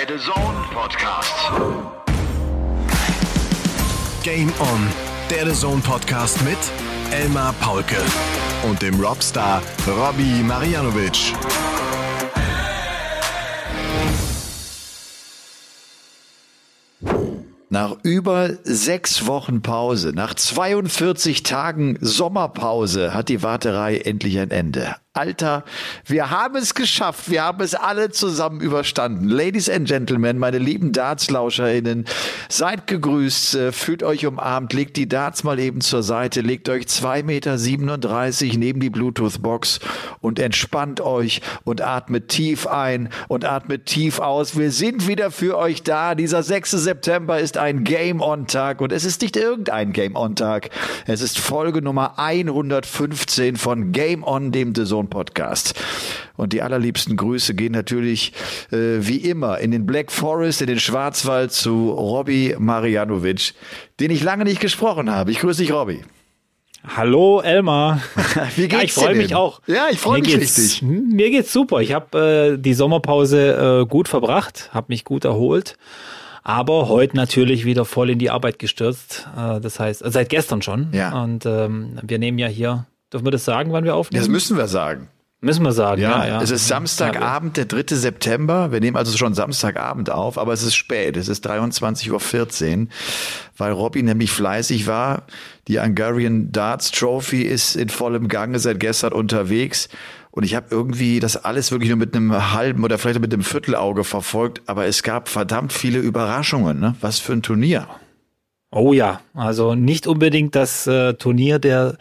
Der The Zone Podcast. Game On, der The Zone Podcast mit Elmar Paulke und dem Robstar Robbie Marianovic. Nach über sechs Wochen Pause, nach 42 Tagen Sommerpause hat die Warterei endlich ein Ende. Alter, wir haben es geschafft. Wir haben es alle zusammen überstanden. Ladies and Gentlemen, meine lieben Darts-LauscherInnen, seid gegrüßt, äh, fühlt euch umarmt, legt die Darts mal eben zur Seite, legt euch 2,37 Meter neben die Bluetooth-Box und entspannt euch und atmet tief ein und atmet tief aus. Wir sind wieder für euch da. Dieser 6. September ist ein Game-On-Tag und es ist nicht irgendein Game-On-Tag. Es ist Folge Nummer 115 von Game On, dem The Zone Podcast. Und die allerliebsten Grüße gehen natürlich äh, wie immer in den Black Forest, in den Schwarzwald zu Robby Marianovic, den ich lange nicht gesprochen habe. Ich grüße dich, Robby. Hallo Elmar. Wie geht's ja, ich freue mich auch. Ja, ich freue mich geht's, richtig. Mir geht's super. Ich habe äh, die Sommerpause äh, gut verbracht, habe mich gut erholt, aber heute natürlich wieder voll in die Arbeit gestürzt. Äh, das heißt, äh, seit gestern schon. Ja. Und ähm, wir nehmen ja hier, dürfen wir das sagen, wann wir aufnehmen? Das müssen wir sagen. Müssen wir sagen, ja. ja. Es ist Samstagabend, der 3. September. Wir nehmen also schon Samstagabend auf, aber es ist spät. Es ist 23.14 Uhr, weil Robby nämlich fleißig war. Die Hungarian Darts Trophy ist in vollem Gange seit gestern unterwegs. Und ich habe irgendwie das alles wirklich nur mit einem halben oder vielleicht mit einem Viertelauge verfolgt. Aber es gab verdammt viele Überraschungen. Ne? Was für ein Turnier. Oh ja, also nicht unbedingt das äh, Turnier der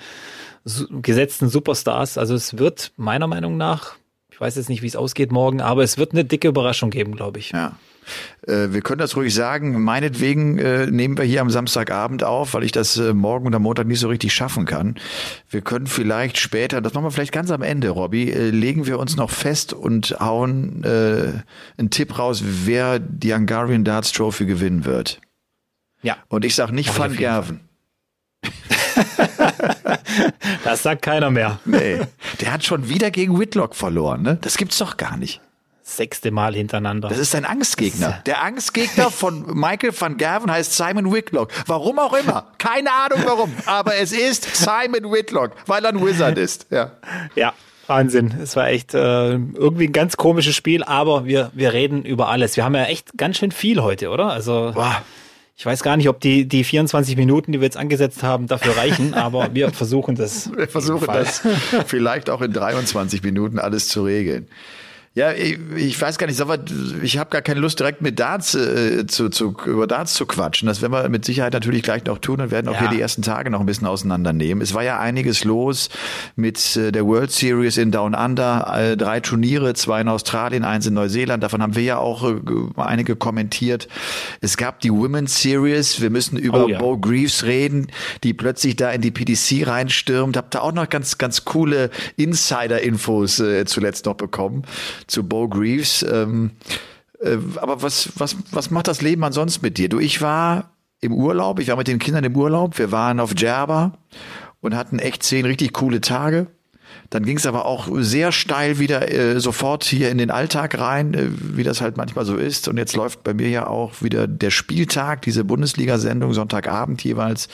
gesetzten Superstars. Also es wird meiner Meinung nach, ich weiß jetzt nicht, wie es ausgeht morgen, aber es wird eine dicke Überraschung geben, glaube ich. Ja. Äh, wir können das ruhig sagen. Meinetwegen äh, nehmen wir hier am Samstagabend auf, weil ich das äh, morgen am Montag nicht so richtig schaffen kann. Wir können vielleicht später, das machen wir vielleicht ganz am Ende, Robby, äh, legen wir uns noch fest und hauen einen Tipp raus, wer die Hungarian Darts Trophy gewinnen wird. Ja, Und ich sag nicht Van Gerven. das sagt keiner mehr. Nee. Der hat schon wieder gegen Whitlock verloren, ne? Das gibt's doch gar nicht. Sechste Mal hintereinander. Das ist ein Angstgegner. Der Angstgegner von Michael van Gerven heißt Simon Whitlock. Warum auch immer. Keine Ahnung warum. Aber es ist Simon Whitlock, weil er ein Wizard ist. Ja. Ja, Wahnsinn. Es war echt äh, irgendwie ein ganz komisches Spiel, aber wir, wir reden über alles. Wir haben ja echt ganz schön viel heute, oder? Also Boah. Ich weiß gar nicht, ob die, die 24 Minuten, die wir jetzt angesetzt haben, dafür reichen, aber wir versuchen das. Wir versuchen das vielleicht auch in 23 Minuten alles zu regeln. Ja, ich, ich weiß gar nicht, ich habe gar keine Lust, direkt mit Darts äh, zu, zu, über Darts zu quatschen. Das werden wir mit Sicherheit natürlich gleich noch tun und werden auch Ja. hier die ersten Tage noch ein bisschen auseinandernehmen. Es war ja einiges los mit äh, der World Series in Down Under, drei Turniere, zwei in Australien, eins in Neuseeland. Davon haben wir ja auch äh, einige kommentiert. Es gab die Women's Series. Wir müssen über Oh ja. Bo Greaves reden, die plötzlich da in die PDC reinstürmt. Hab da auch noch ganz, ganz coole Insider-Infos äh, zuletzt noch bekommen zu Bo Greaves. Ähm, äh, aber was, was, was macht das Leben ansonsten mit dir? Du, ich war im Urlaub, ich war mit den Kindern im Urlaub, wir waren auf Djerba und hatten echt zehn richtig coole Tage. Dann ging es aber auch sehr steil wieder äh, sofort hier in den Alltag rein, äh, wie das halt manchmal so ist. Und jetzt läuft bei mir ja auch wieder der Spieltag, diese Bundesliga-Sendung Sonntagabend jeweils.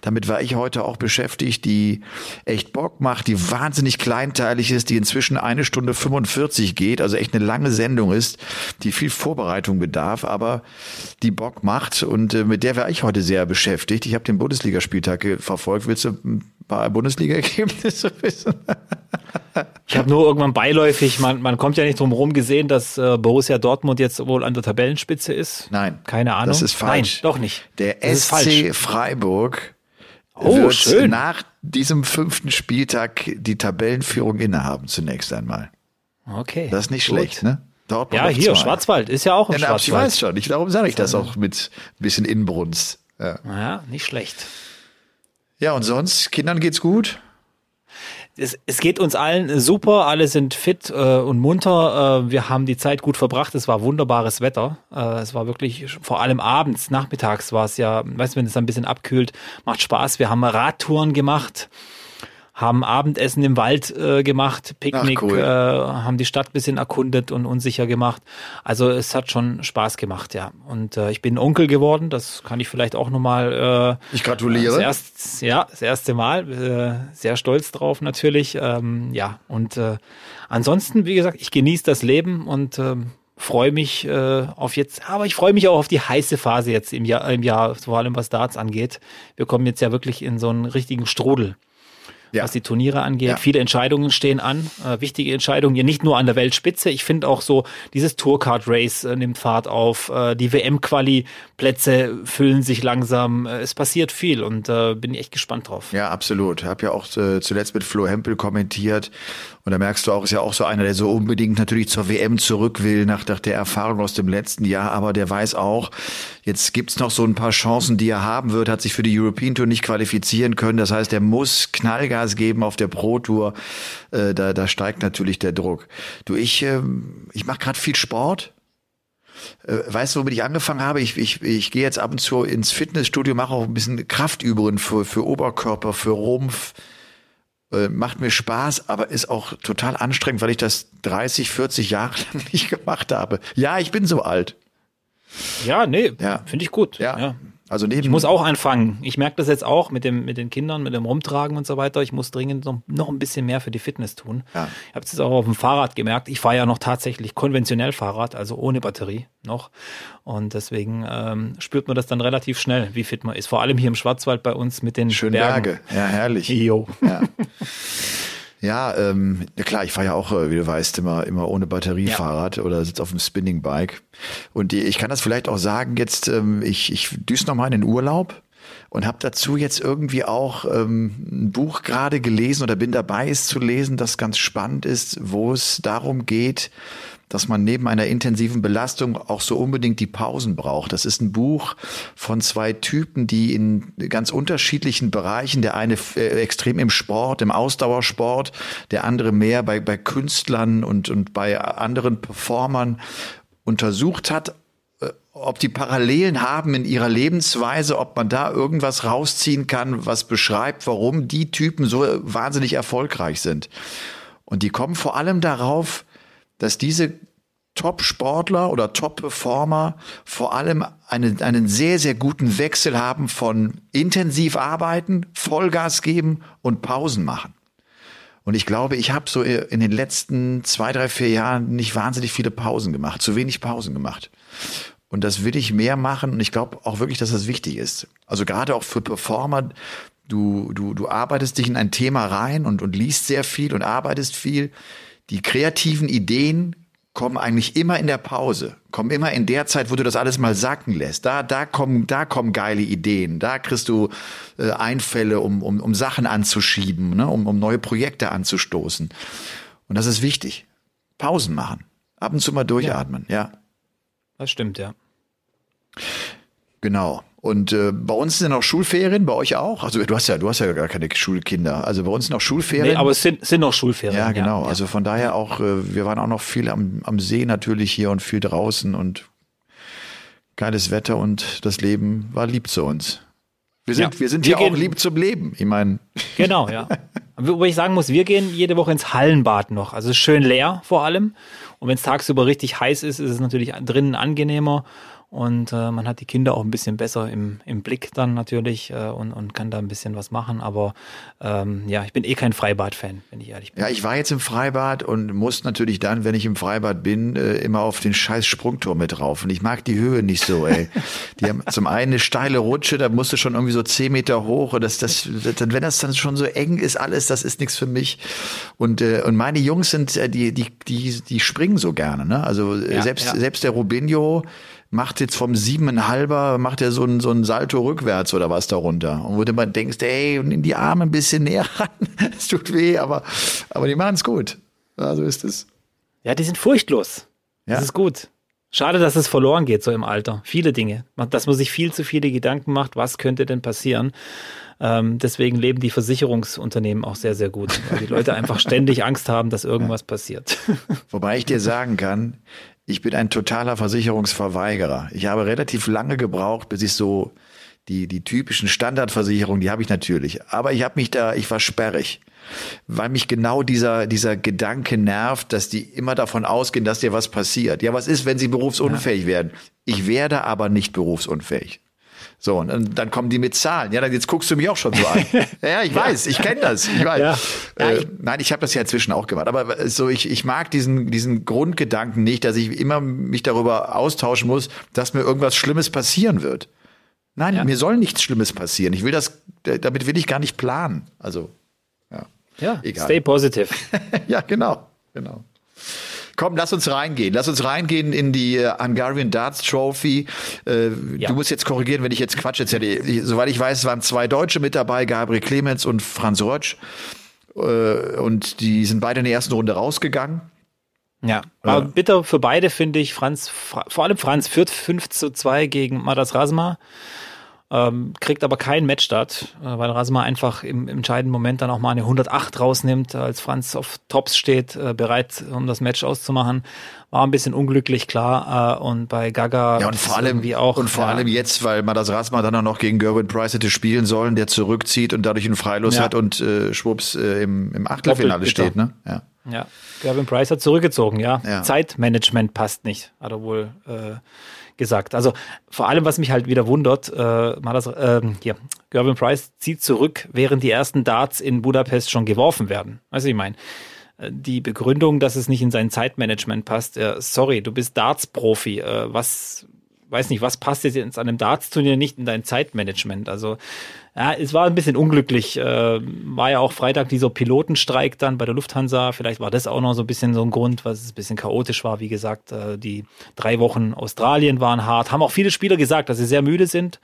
Damit war ich heute auch beschäftigt, die echt Bock macht, die wahnsinnig kleinteilig ist, die inzwischen eine Stunde 45 geht, also echt eine lange Sendung ist, die viel Vorbereitung bedarf, aber die Bock macht. Und äh, mit der war ich heute sehr beschäftigt. Ich habe den Bundesligaspieltag äh, verfolgt. Willst du ein paar Bundesliga-Ergebnisse wissen? Ich habe nur irgendwann beiläufig, man, man kommt ja nicht drum rum gesehen, dass äh, Borussia Dortmund jetzt wohl an der Tabellenspitze ist. Nein. Keine Ahnung. Das ist falsch. Nein, doch nicht. Der Das. SC Freiburg Oh, wird schön. nach diesem fünften Spieltag die Tabellenführung innehaben zunächst einmal. Okay. Das ist nicht gut. schlecht, ne? Dortmund Ja, hier, zwei. Schwarzwald ist ja auch ein Ja, na, ich Schwarzwald. weiß schon. Ich, darum sage ich das auch mit ein bisschen Inbrunst. Ja. Ja, nicht schlecht. ja, und sonst, Kindern geht's gut? Es, es geht uns allen super, alle sind fit äh, und munter. Äh, wir haben die Zeit gut verbracht. Es war wunderbares Wetter. Äh, es war wirklich, vor allem abends, nachmittags war es ja, weißt du, wenn es ein bisschen abkühlt, macht Spaß. Wir haben Radtouren gemacht, haben Abendessen im Wald äh, gemacht, Picknick, cool. äh, haben die Stadt bisschen erkundet und unsicher gemacht. Also es hat schon Spaß gemacht, ja. Und äh, ich bin Onkel geworden, das kann ich vielleicht auch nochmal äh, Ich gratuliere. das erst, ja, das erste Mal. Äh, sehr stolz drauf natürlich. Ähm, ja, und äh, ansonsten, wie gesagt, ich genieße das Leben und ähm, freue mich äh, auf jetzt, aber ich freue mich auch auf die heiße Phase jetzt im Jahr, im Jahr, vor allem was Darts angeht. Wir kommen jetzt ja wirklich in so einen richtigen Strudel. Ja. Was die Turniere angeht. Ja. Viele Entscheidungen stehen an, äh, wichtige Entscheidungen, ja nicht nur an der Weltspitze. Ich finde auch so, dieses Tourcard Race äh, nimmt Fahrt auf, äh, die WM-Quali-Plätze füllen sich langsam, äh, es passiert viel und äh, bin echt gespannt drauf. Ja, absolut. Hab ja auch äh, zuletzt mit Flo Hempel kommentiert und da merkst du auch, ist ja auch so einer, der so unbedingt natürlich zur WM zurück will nach, nach der Erfahrung aus dem letzten Jahr, aber der weiß auch, jetzt gibt's noch so ein paar Chancen, die er haben wird, hat sich für die European Tour nicht qualifizieren können. Das heißt, er muss Knallgas geben auf der Pro Tour. Äh, da, da steigt natürlich der Druck. Du, ich, ähm, ich mache gerade viel Sport. Äh, Weißt du, womit ich angefangen habe? Ich, ich, ich gehe jetzt ab und zu ins Fitnessstudio, mache auch ein bisschen Kraftübungen für, für Oberkörper, für Rumpf. Äh, macht mir Spaß, aber ist auch total anstrengend, weil ich das 30, 40 Jahre lang nicht gemacht habe. Ja, ich bin so alt. Ja, nee, Ja. finde ich gut. Ja. Also neben, Ich muss auch anfangen. Ich merke das jetzt auch mit dem mit den Kindern, mit dem Rumtragen und so weiter. Ich muss dringend noch, noch ein bisschen mehr für die Fitness tun. Ja. Ich habe es jetzt auch auf dem Fahrrad gemerkt. Ich fahre ja noch tatsächlich konventionell Fahrrad, also ohne Batterie noch. Und deswegen ähm, spürt man das dann relativ schnell, wie fit man ist. Vor allem hier im Schwarzwald bei uns mit den schön Bergen. Berge. Ja, herrlich. Jo. Ja. Ja, ähm, ja klar, ich fahre ja auch, äh, wie du weißt, immer, immer ohne Batteriefahrrad oder sitze auf dem Spinning-Bike. Und ich kann das vielleicht auch sagen, jetzt, ähm, ich, ich düse nochmal in den Urlaub und habe dazu jetzt irgendwie auch ähm, ein Buch gerade gelesen oder bin dabei, es zu lesen, das ganz spannend ist, wo es darum geht, dass man neben einer intensiven Belastung auch so unbedingt die Pausen braucht. Das ist ein Buch von zwei Typen, die in ganz unterschiedlichen Bereichen, der eine äh, extrem im Sport, im Ausdauersport, der andere mehr bei, bei Künstlern und, und bei anderen Performern untersucht hat, äh, ob die Parallelen haben in ihrer Lebensweise, ob man da irgendwas rausziehen kann, was beschreibt, warum die Typen so wahnsinnig erfolgreich sind. Und die kommen vor allem darauf, dass diese Top-Sportler oder Top-Performer vor allem einen, einen sehr, sehr guten Wechsel haben von intensiv arbeiten, Vollgas geben und Pausen machen. Und ich glaube, ich habe so in den letzten zwei, drei, vier Jahren nicht wahnsinnig viele Pausen gemacht, zu wenig Pausen gemacht. Und das will ich mehr machen und ich glaube auch wirklich, dass das wichtig ist. Also gerade auch für Performer, du, du, du arbeitest dich in ein Thema rein und, und liest sehr viel und arbeitest viel. Die kreativen Ideen kommen eigentlich immer in der Pause, kommen immer in der Zeit, wo du das alles mal sacken lässt. Da, da kommen, da kommen geile Ideen. Da kriegst du äh, Einfälle, um, um, um Sachen anzuschieben, ne? um, um neue Projekte anzustoßen. Und das ist wichtig. Pausen machen. Ab und zu mal durchatmen, ja. Das stimmt, ja. Genau. Und äh, bei uns sind noch Schulferien, bei euch auch. Also du hast ja, du hast ja gar keine Schulkinder. Also bei uns sind noch Schulferien. Nee, aber es sind, sind noch Schulferien. ja, genau. Ja. Also von daher auch, äh, wir waren auch noch viel am, am See natürlich hier und viel draußen und geiles Wetter und das Leben war lieb zu uns. Wir sind, Ja. wir sind Wir auch gehen- lieb zum Leben. Ich meine, Genau, ja. Wobei ich sagen muss, wir gehen jede Woche ins Hallenbad noch. Also schön leer vor allem. Und wenn es tagsüber richtig heiß ist, ist es natürlich drinnen angenehmer. Und äh, man hat die Kinder auch ein bisschen besser im, im Blick dann natürlich äh, und, und kann da ein bisschen was machen. Aber ähm, ja, ich bin eh kein Freibad-Fan, wenn ich ehrlich bin. ja, ich war jetzt im Freibad und muss natürlich dann, wenn ich im Freibad bin, äh, immer auf den scheiß Sprungturm mit drauf. Und ich mag die Höhe nicht so, ey. Die haben zum einen eine steile Rutsche, da musst du schon irgendwie so zehn Meter hoch. Und das, das, dann, wenn das dann schon so eng ist, alles, das ist nichts für mich. Und, äh, und meine Jungs sind, äh, die, die, die, die springen so gerne, ne? Also äh, Ja, selbst, ja. selbst der Robinho macht jetzt vom siebeneinhalber, macht er so ein, so ein Salto rückwärts oder was darunter. Und wo du mal denkst, ey, nimm die Arme ein bisschen näher ran. Es tut weh, aber, aber die machen es gut. Ja, so ist es. Ja, die sind furchtlos. Das Ja. ist gut. Schade, dass es verloren geht so im Alter. Viele Dinge. Dass man sich viel zu viele Gedanken macht, was könnte denn passieren. Ähm, deswegen leben die Versicherungsunternehmen auch sehr, sehr gut, weil die Leute einfach ständig Angst haben, dass irgendwas passiert. Wobei ich dir sagen kann, ich bin ein totaler Versicherungsverweigerer. Ich habe relativ lange gebraucht, bis ich so die, die typischen Standardversicherungen, die habe ich natürlich. Aber ich habe mich da, ich war sperrig weil mich genau dieser, dieser Gedanke nervt, dass die immer davon ausgehen, dass dir was passiert. Ja, was ist, wenn sie berufsunfähig ja. werden? Ich werde aber nicht berufsunfähig. So, und dann kommen die mit Zahlen. Ja, dann jetzt guckst du mich auch schon so an. ja, ich weiß, ich kenne das. Ich weiß. Ja. Äh, ich, nein, ich habe das ja inzwischen auch gemacht. Aber so, ich, ich mag diesen, diesen Grundgedanken nicht, dass ich immer mich darüber austauschen muss, dass mir irgendwas Schlimmes passieren wird. Nein, ja. mir soll nichts Schlimmes passieren. Ich will das, damit will ich gar nicht planen. Also, ja. Ja, Egal. stay positive. ja, genau, genau. Komm, lass uns reingehen. Lass uns reingehen in die äh, Hungarian Darts Trophy. Äh, ja. Du musst jetzt korrigieren, wenn ich jetzt Quatsch erzähle. Soweit ich weiß, waren zwei Deutsche mit dabei, Gabriel Clemens und Franz Rötsch. Äh, und die sind beide in der ersten Runde rausgegangen. Ja, aber bitter für beide finde ich, Franz, vor allem Franz führt 5 zu 2 gegen Madas Rasma. Ähm, kriegt aber keinen Matchstart, äh, weil Rasma einfach im, im, entscheidenden Moment dann auch mal eine 108 rausnimmt, als Franz auf Tops steht, äh, bereit, um das Match auszumachen. War ein bisschen unglücklich, klar. Äh, und bei Gaga ja, und vor allem wie auch. Und vor ja, allem jetzt, weil man das Rasma dann auch noch gegen Gerwin Price hätte spielen sollen, der zurückzieht und dadurch einen Freilos ja. hat und äh, schwupps äh, im, im Achtelfinale steht, ne? Ja. Ja, Gerwin Price hat zurückgezogen, ja. ja. Zeitmanagement passt nicht, hat er wohl äh, gesagt. Also vor allem, was mich halt wieder wundert, äh, mal das, äh, hier, Gervin Price zieht zurück, während die ersten Darts in Budapest schon geworfen werden. Weißt du, ich meine, äh, die Begründung, dass es nicht in sein Zeitmanagement passt, äh, sorry, du bist Darts-Profi, äh, was, weiß nicht, was passt jetzt in einem Darts-Turnier nicht in dein Zeitmanagement? Also ja, es war ein bisschen unglücklich. Äh, war ja auch Freitag dieser Pilotenstreik dann bei der Lufthansa. Vielleicht war das auch noch so ein bisschen so ein Grund, was es ein bisschen chaotisch war. Wie gesagt, äh, die drei Wochen Australien waren hart. Haben auch viele Spieler gesagt, dass sie sehr müde sind.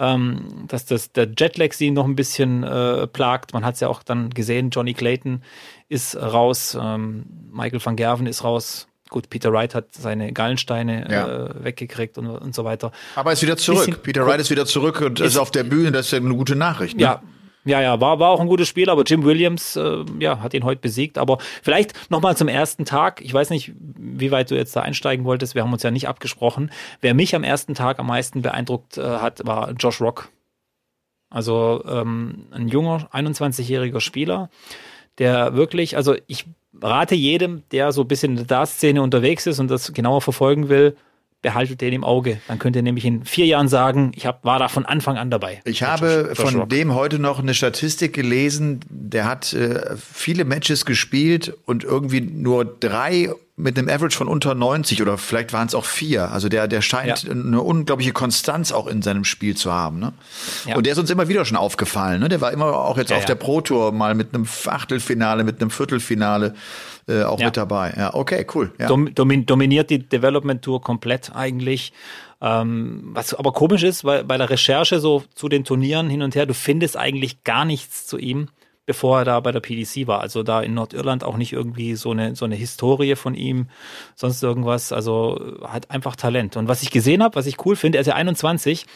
Ähm, dass das, der Jetlag sie noch ein bisschen äh, plagt. Man hat es ja auch dann gesehen, Johnny Clayton ist raus, ähm, Michael van Gerven ist raus, Gut, Peter Wright hat seine Gallensteine ja. äh, weggekriegt und, und so weiter. Aber er ist wieder zurück. Bisschen Peter Wright ist wieder zurück und ist, ist auf der Bühne. Das ist ja eine gute Nachricht. Ne? Ja, ja, ja, war, war auch ein gutes Spiel, aber Jim Williams äh, ja, hat ihn heute besiegt. Aber vielleicht nochmal zum ersten Tag. Ich weiß nicht, wie weit du jetzt da einsteigen wolltest. Wir haben uns ja nicht abgesprochen. Wer mich am ersten Tag am meisten beeindruckt äh, hat, war Josh Rock. Also ähm, ein junger, 21-jähriger Spieler, der wirklich, also ich rate jedem, der so ein bisschen in der Dart-Szene unterwegs ist und das genauer verfolgen will, behaltet den im Auge. Dann könnt ihr nämlich in vier Jahren sagen, ich hab, war da von Anfang an dabei. Ich habe Josh, von dem heute noch eine Statistik gelesen, der hat äh, viele Matches gespielt und irgendwie nur drei mit einem Average von unter 90 oder vielleicht waren es auch vier. Also der, der scheint ja. eine unglaubliche Konstanz auch in seinem Spiel zu haben. Ne? Ja. Und der ist uns immer wieder schon aufgefallen. Ne? Der war immer auch jetzt ja, auf der Pro Tour mal mit einem Achtelfinale, mit einem Viertelfinale äh, auch mit dabei. Ja, okay, cool. Dom, dominiert die Development Tour komplett eigentlich. Ähm, was aber komisch ist, weil bei der Recherche so zu den Turnieren hin und her, du findest eigentlich gar nichts zu ihm bevor er da bei der PDC war. Also da in Nordirland auch nicht irgendwie so eine, so eine Historie von ihm, sonst irgendwas. Also hat einfach Talent. Und was ich gesehen habe, was ich cool finde, er ist ja 21,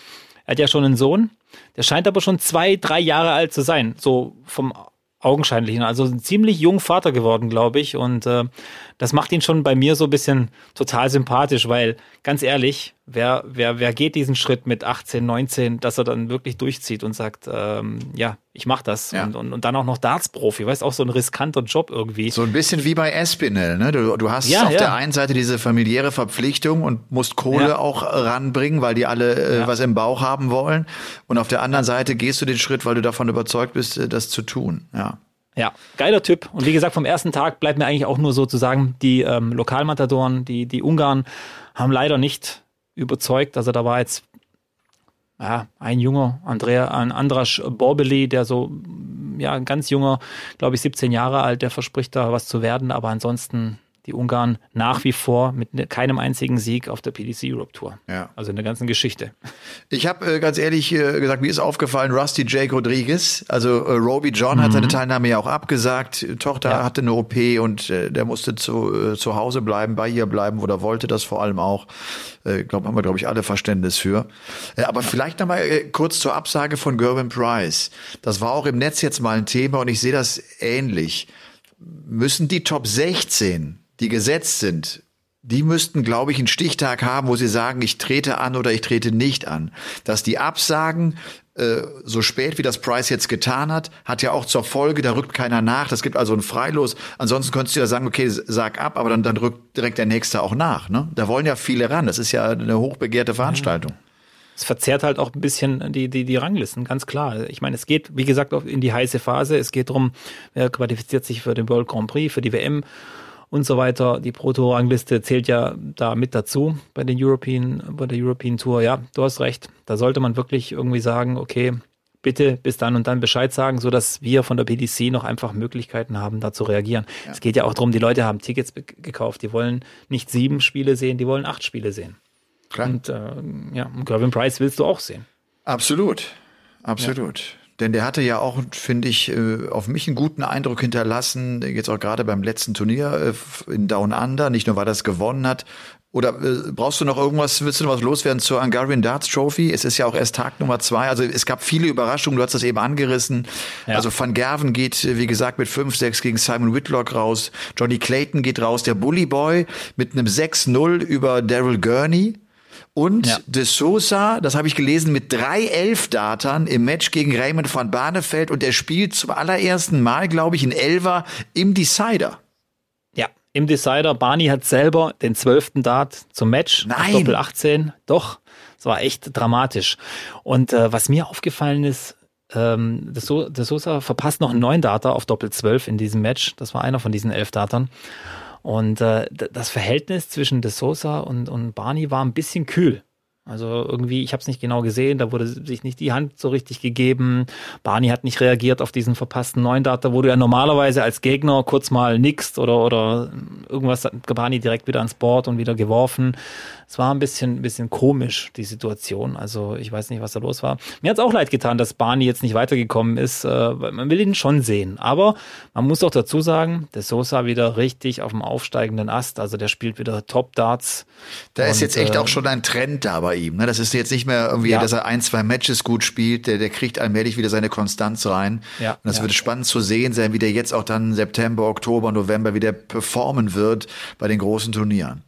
er hat ja schon einen Sohn, der scheint aber schon zwei, drei Jahre alt zu sein. So vom augenscheinlichen. Also ein ziemlich jung Vater geworden, glaube ich. Und äh, das macht ihn schon bei mir so ein bisschen total sympathisch, weil ganz ehrlich, wer, wer, wer geht diesen Schritt mit 18, 19, dass er dann wirklich durchzieht und sagt, ähm, ja, ich mach das. Ja. Und, und, und dann auch noch Darts-Profi, weißt auch so ein riskanter Job irgendwie. So ein bisschen wie bei Espinel, ne? Du, du hast ja, auf ja. der einen Seite diese familiäre Verpflichtung und musst Kohle auch ranbringen, weil die alle äh, was im Bauch haben wollen. Und auf der anderen Seite gehst du den Schritt, weil du davon überzeugt bist, äh, das zu tun. Ja. Ja, geiler Typ. Und wie gesagt, vom ersten Tag bleibt mir eigentlich auch nur sozusagen, die ähm, Lokalmatadoren, die, die Ungarn haben leider nicht überzeugt. Also da war jetzt ja, ein junger Andrea, ein Andras Borbeli, der so, ja, ein ganz junger, glaube ich, 17 Jahre alt, der verspricht da was zu werden, aber ansonsten die Ungarn nach wie vor mit ne, keinem einzigen Sieg auf der PDC Europe Tour. Ja. Also in der ganzen Geschichte. Ich habe äh, ganz ehrlich äh, gesagt, mir ist aufgefallen, Rusty Jake Rodriguez, also äh, Roby John mhm. hat seine Teilnahme ja auch abgesagt. Tochter ja. hatte eine OP und äh, der musste zu, äh, zu Hause bleiben, bei ihr bleiben oder wollte das vor allem auch. Äh, glaub, haben wir, glaube ich, alle Verständnis für. Äh, aber vielleicht noch mal äh, kurz zur Absage von Gervin Price. Das war auch im Netz jetzt mal ein Thema und ich sehe das ähnlich. Müssen die Top 16 die gesetzt sind, die müssten, glaube ich, einen Stichtag haben, wo sie sagen, ich trete an oder ich trete nicht an. Dass die absagen, äh, so spät wie das Price jetzt getan hat, hat ja auch zur Folge, da rückt keiner nach. Das gibt also ein Freilos. Ansonsten könntest du ja sagen, okay, sag ab, aber dann, dann rückt direkt der Nächste auch nach. Ne? Da wollen ja viele ran. Das ist ja eine hochbegehrte Veranstaltung. Es verzerrt halt auch ein bisschen die, die, die Ranglisten, ganz klar. Ich meine, es geht, wie gesagt, auch in die heiße Phase. Es geht darum, wer qualifiziert sich für den World Grand Prix, für die WM und so weiter. Die Proto-Rangliste zählt ja da mit dazu bei den European, bei der European Tour. Ja, du hast recht. Da sollte man wirklich irgendwie sagen, okay, bitte bis dann und dann Bescheid sagen, so dass wir von der PDC noch einfach Möglichkeiten haben, da zu reagieren. Ja. Es geht ja auch darum, die Leute haben Tickets gekauft, die wollen nicht sieben Spiele sehen, die wollen acht Spiele sehen. Klar. Und äh, ja, Gervin Price willst du auch sehen. Absolut, absolut. Ja. Denn der hatte ja auch, finde ich, äh, auf mich einen guten Eindruck hinterlassen, jetzt auch gerade beim letzten Turnier äh, in Down Under, nicht nur weil er es gewonnen hat. Oder äh, brauchst du noch irgendwas, willst du noch was loswerden zur Hungarian Darts Trophy? Es ist ja auch erst Tag Nummer zwei. Also es gab viele Überraschungen, du hast das eben angerissen. Ja. Also Van Gerven geht, wie gesagt, mit 5-6 gegen Simon Whitlock raus. Johnny Clayton geht raus. Der Bully Boy mit einem 6-0 über Daryl Gurney. Und ja. De Sosa, das habe ich gelesen, mit drei Elfdatern im Match gegen Raymond van Barneveld und der spielt zum allerersten Mal, glaube ich, in Elver im Decider. Ja, im Decider. Barney hat selber den zwölften Dart zum Match. Nein. Doppel 18. Doch, es war echt dramatisch. Und äh, was mir aufgefallen ist, ähm, De, so De Sosa verpasst noch einen neuen Data auf Doppel 12 in diesem Match. Das war einer von diesen elf Datern. Und äh, das Verhältnis zwischen De Sosa und, und Barney war ein bisschen kühl. Also irgendwie, ich habe es nicht genau gesehen, da wurde sich nicht die Hand so richtig gegeben. Barney hat nicht reagiert auf diesen verpassten neuen Data, wo du ja normalerweise als Gegner kurz mal nickst oder, oder irgendwas hat Barney direkt wieder ans Board und wieder geworfen es war ein bisschen, ein bisschen komisch, die Situation. Also ich weiß nicht, was da los war. Mir hat es auch leid getan, dass Barney jetzt nicht weitergekommen ist. Äh, man will ihn schon sehen. Aber man muss auch dazu sagen, der Sosa wieder richtig auf dem aufsteigenden Ast. Also der spielt wieder Top-Darts. Da ist jetzt echt äh, auch schon ein Trend da bei ihm. Ne? Das ist jetzt nicht mehr irgendwie, ja. dass er ein, zwei Matches gut spielt. Der, der kriegt allmählich wieder seine Konstanz rein. Ja, und das ja. wird spannend zu sehen sein, wie der jetzt auch dann September, Oktober, November wieder performen wird bei den großen Turnieren.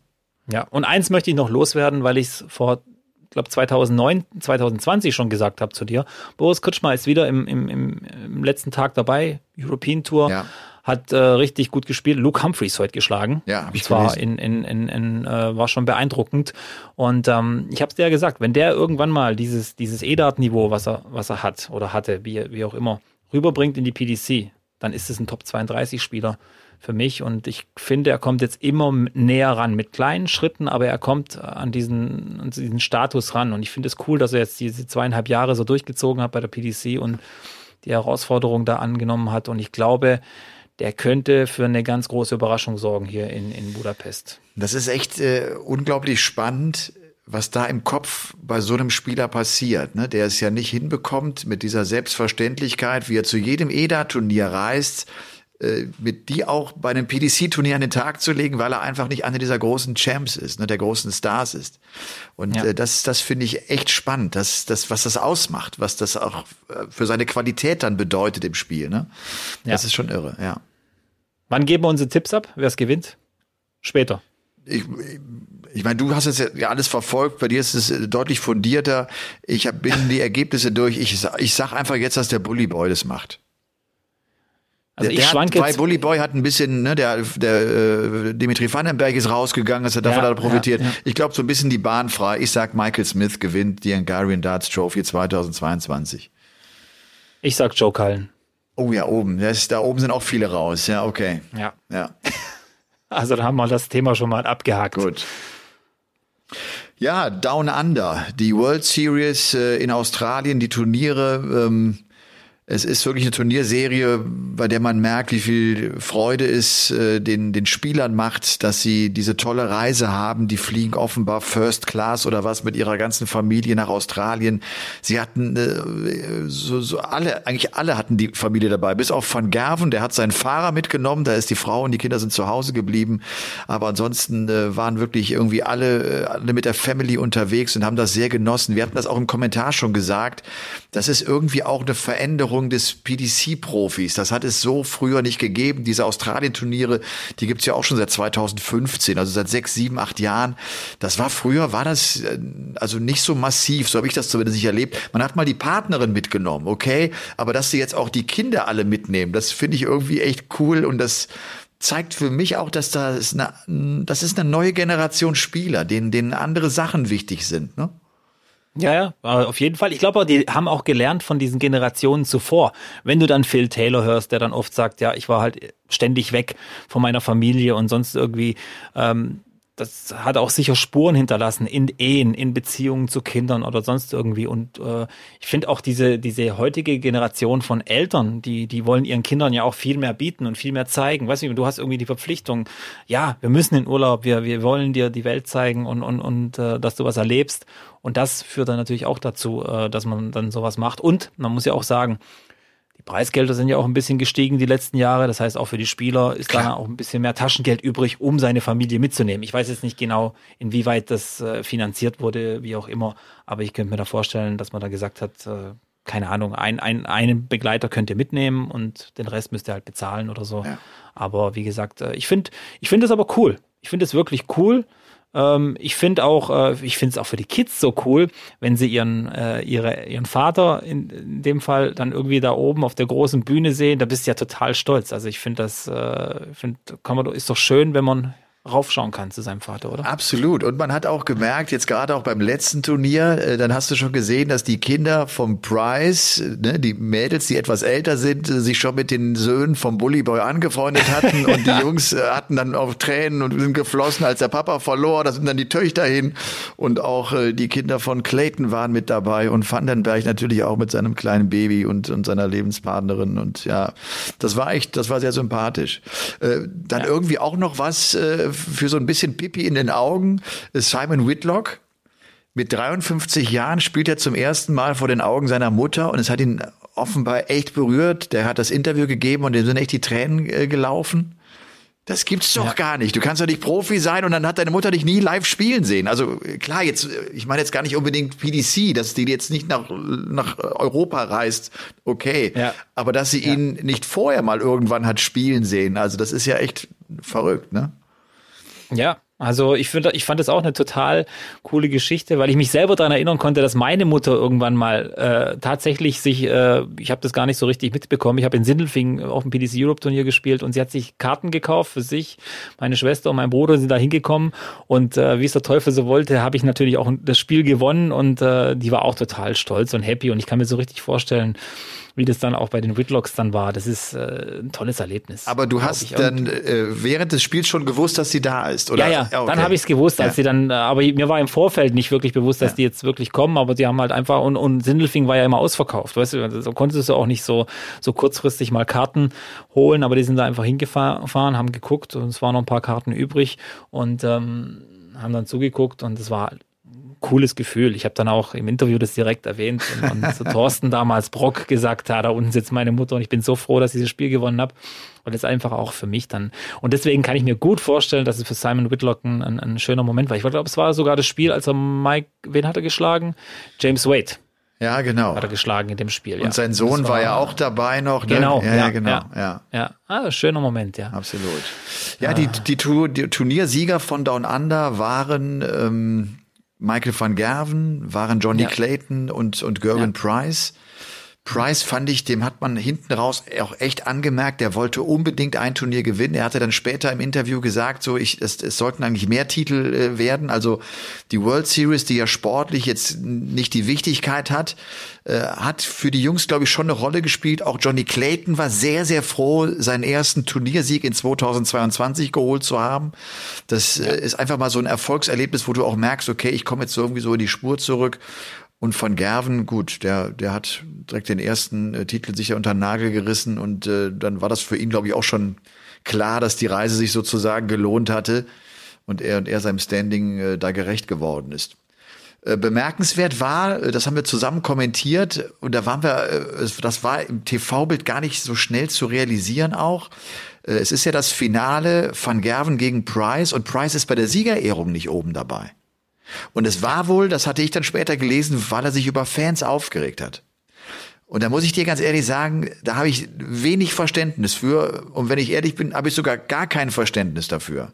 Ja, und eins möchte ich noch loswerden, weil ich es vor, glaube 2009, 2020 schon gesagt habe zu dir. Boris Kutschmer ist wieder im, im, im, letzten Tag dabei, European Tour. Ja. Hat äh, richtig gut gespielt. Luke Humphreys heute geschlagen. Ja, hab ich war in, in, in, in äh, war schon beeindruckend. Und ähm, ich habe es dir ja gesagt, wenn der irgendwann mal dieses dieses E-Dart-Niveau, was er was er hat oder hatte, wie wie auch immer, rüberbringt in die PDC, dann ist es ein Top 32 Spieler für mich. Und ich finde, er kommt jetzt immer näher ran mit kleinen Schritten, aber er kommt an diesen, an diesen Status ran. Und ich finde es cool, dass er jetzt diese zweieinhalb Jahre so durchgezogen hat bei der PDC und die Herausforderung da angenommen hat. Und ich glaube, der könnte für eine ganz große Überraschung sorgen hier in, in Budapest. Das ist echt äh, unglaublich spannend was da im Kopf bei so einem Spieler passiert, ne? der es ja nicht hinbekommt mit dieser Selbstverständlichkeit, wie er zu jedem EDA-Turnier reist, mit die auch bei einem PDC-Turnier an den Tag zu legen, weil er einfach nicht einer dieser großen Champs ist, ne, der großen Stars ist. Und ja. äh, das, das finde ich echt spannend, das, das, was das ausmacht, was das auch äh, für seine Qualität dann bedeutet im Spiel. Ne? Das ja. ist schon irre, ja. Wann geben wir unsere Tipps ab, wer es gewinnt? Später. Ich, ich meine, du hast es ja alles verfolgt, bei dir ist es äh, deutlich fundierter. Ich hab, bin die Ergebnisse durch. Ich, ich sag einfach jetzt, dass der Bully Boy das macht. Also der, ich schwanke bei Bully Boy hat ein bisschen, ne, der, der äh, Dimitri Vandenberg ist rausgegangen, dass er davon ja, hat profitiert. Ja, ja. Ich glaube, so ein bisschen die Bahn frei. Ich sag, Michael Smith gewinnt die Hungarian Darts Trophy 2022. Ich sag Joe Cullen. Oh ja, oben. Das, da oben sind auch viele raus. Ja, okay. Ja. ja. Also da haben wir das Thema schon mal abgehakt. Gut. Ja, Down Under, die World Series äh, in Australien, die Turniere. Ähm, es ist wirklich eine Turnierserie, bei der man merkt, wie viel Freude es äh, den, den Spielern macht, dass sie diese tolle Reise haben. Die fliegen offenbar First Class oder was mit ihrer ganzen Familie nach Australien. Sie hatten äh, so, so alle, eigentlich alle hatten die Familie dabei, bis auf Van Gerven, der hat seinen Fahrer mitgenommen, da ist die Frau und die Kinder sind zu Hause geblieben. Aber ansonsten äh, waren wirklich irgendwie alle, äh, alle mit der Family unterwegs und haben das sehr genossen. Wir hatten das auch im Kommentar schon gesagt. Das ist irgendwie auch eine Veränderung Ursprung des PDC-Profis. Das hat es so früher nicht gegeben. Diese Australien-Turniere, die gibt's ja auch schon seit 2015, also seit sechs, sieben, acht Jahren. Das war früher, war das äh, also nicht so massiv, so habe ich das zumindest nicht erlebt. Man hat mal die Partnerin mitgenommen, okay, aber dass sie jetzt auch die Kinder alle mitnehmen, das finde ich irgendwie echt cool und das zeigt für mich auch, dass das eine, das ist eine neue Generation Spieler, denen, denen andere Sachen wichtig sind. Ne? Ja, ja, auf jeden Fall. Ich glaube, die haben auch gelernt von diesen Generationen zuvor. Wenn du dann Phil Taylor hörst, der dann oft sagt, ja, ich war halt ständig weg von meiner Familie und sonst irgendwie, ähm, das hat auch sicher Spuren hinterlassen in Ehen, in Beziehungen zu Kindern oder sonst irgendwie. Und äh, ich finde auch diese, diese heutige Generation von Eltern, die, die wollen ihren Kindern ja auch viel mehr bieten und viel mehr zeigen. Weißt du, du hast irgendwie die Verpflichtung, ja, wir müssen in Urlaub, wir, wir wollen dir die Welt zeigen und, und, und äh, dass du was erlebst. Und das führt dann natürlich auch dazu, äh, dass man dann sowas macht. Und man muss ja auch sagen, Preisgelder sind ja auch ein bisschen gestiegen die letzten Jahre. Das heißt, auch für die Spieler ist Klar. da auch ein bisschen mehr Taschengeld übrig, um seine Familie mitzunehmen. Ich weiß jetzt nicht genau, inwieweit das äh, finanziert wurde, wie auch immer. Aber ich könnte mir da vorstellen, dass man da gesagt hat, äh, keine Ahnung, ein, ein, einen Begleiter könnt ihr mitnehmen und den Rest müsst ihr halt bezahlen oder so. Ja. Aber wie gesagt, äh, ich finde ich finde es aber cool. Ich finde es wirklich cool. Ähm, ich finde auch, äh, ich finde es auch für die Kids so cool, wenn sie ihren, äh, ihre, ihren Vater in, in, dem Fall dann irgendwie da oben auf der großen Bühne sehen. Da bist du ja total stolz. Also ich finde das, äh, find, kann man, ist doch schön, wenn man raufschauen kann zu seinem Vater, oder? Absolut. Und man hat auch gemerkt, jetzt gerade auch beim letzten Turnier, äh, dann hast du schon gesehen, dass die Kinder vom Price, ne, die Mädels, die etwas älter sind, äh, sich schon mit den Söhnen vom Bullyboy angefreundet hatten und die Jungs äh, hatten dann auch Tränen und sind geflossen, als der Papa verlor. Da sind dann die Töchter hin und auch die Kinder von Clayton waren mit dabei und Vandenberg natürlich auch mit seinem kleinen Baby und, und seiner Lebenspartnerin und ja, das war echt, das war sehr sympathisch. dann ja. irgendwie auch noch was für so ein bisschen Pipi in den Augen. Simon Whitlock mit 53 Jahren spielt er zum ersten Mal vor den Augen seiner Mutter und es hat ihn offenbar echt berührt. Der hat das Interview gegeben und dem sind echt die Tränen äh, gelaufen. Das gibt's doch ja. gar nicht. Du kannst doch nicht Profi sein und dann hat deine Mutter dich nie live spielen sehen. Also klar, jetzt, ich meine jetzt gar nicht unbedingt PDC, dass die jetzt nicht nach, nach Europa reist, okay. Ja. Aber dass sie ja. ihn nicht vorher mal irgendwann hat spielen sehen, also das ist ja echt verrückt, ne? Ja, also ich finde, ich fand das auch eine total coole Geschichte, weil ich mich selber daran erinnern konnte, dass meine Mutter irgendwann mal äh, tatsächlich sich, äh, ich habe das gar nicht so richtig mitbekommen, ich habe in Sindelfing auf dem PDC Europe Turnier gespielt und sie hat sich Karten gekauft für sich, meine Schwester und mein Bruder sind da hingekommen und äh, wie es der Teufel so wollte, habe ich natürlich auch das Spiel gewonnen und äh, die war auch total stolz und happy und ich kann mir so richtig vorstellen, wie das dann auch bei den Whitlocks dann war. Das ist äh, ein tolles Erlebnis. Aber du hast dann äh, während des Spiels schon gewusst, dass sie da ist, oder? Ja, ja, okay. dann habe ich es gewusst, als ja. sie dann, äh, aber mir war im Vorfeld nicht wirklich bewusst, dass ja. die jetzt wirklich kommen, aber sie haben halt einfach, und, und Sindelfing war ja immer ausverkauft, weißt du, so konntest du auch nicht so, so kurzfristig mal Karten holen, aber die sind da einfach hingefahren, haben geguckt und es waren noch ein paar Karten übrig und ähm, haben dann zugeguckt und es war cooles Gefühl. Ich habe dann auch im Interview das direkt erwähnt und, und zu Thorsten damals Brock gesagt, ja, da unten sitzt meine Mutter und ich bin so froh, dass ich dieses Spiel gewonnen habe. Und das ist einfach auch für mich dann. Und deswegen kann ich mir gut vorstellen, dass es für Simon Whitlock ein, ein, ein schöner Moment war. Ich glaube, es war sogar das Spiel, als er Mike, wen hat er geschlagen? James Wade. Ja, genau. Hat er geschlagen in dem Spiel. Und ja. sein Sohn war, war, ja auch dabei noch. Ne? Genau. Ja, ja, genau. Ja, ja. ja. Ah, schöner Moment, ja. Absolut. Ja, ah. die, die, die Turniersieger von Down Under waren ähm, Michael van Gerven, waren Johnny ja. Clayton und, und Gerwin ja. Price. Price fand ich, dem hat man hinten raus auch echt angemerkt, der wollte unbedingt ein Turnier gewinnen. Er hatte dann später im Interview gesagt, so ich, es, es sollten eigentlich mehr Titel äh, werden. Also die World Series, die ja sportlich jetzt nicht die Wichtigkeit hat, äh, hat für die Jungs, glaube ich, schon eine Rolle gespielt. Auch Johnny Clayton war sehr, sehr froh, seinen ersten Turniersieg in 2022 geholt zu haben. Das äh, ist einfach mal so ein Erfolgserlebnis, wo du auch merkst, okay, ich komme jetzt irgendwie so in die Spur zurück. Und von Gerven, gut, der, der hat direkt den ersten äh, Titel sicher unter den Nagel gerissen und äh, dann war das für ihn, glaube ich, auch schon klar, dass die Reise sich sozusagen gelohnt hatte und er und er seinem Standing äh, da gerecht geworden ist. Äh, bemerkenswert war, äh, das haben wir zusammen kommentiert und da waren wir, äh, das war im TV-Bild gar nicht so schnell zu realisieren auch. Es ist ja das Finale von Gerven gegen Price und Price ist bei der Siegerehrung nicht oben dabei. Und es war wohl, das hatte ich dann später gelesen, weil er sich über Fans aufgeregt hat. Und da muss ich dir ganz ehrlich sagen, da habe ich wenig Verständnis für. Und wenn ich ehrlich bin, habe ich sogar gar kein Verständnis dafür.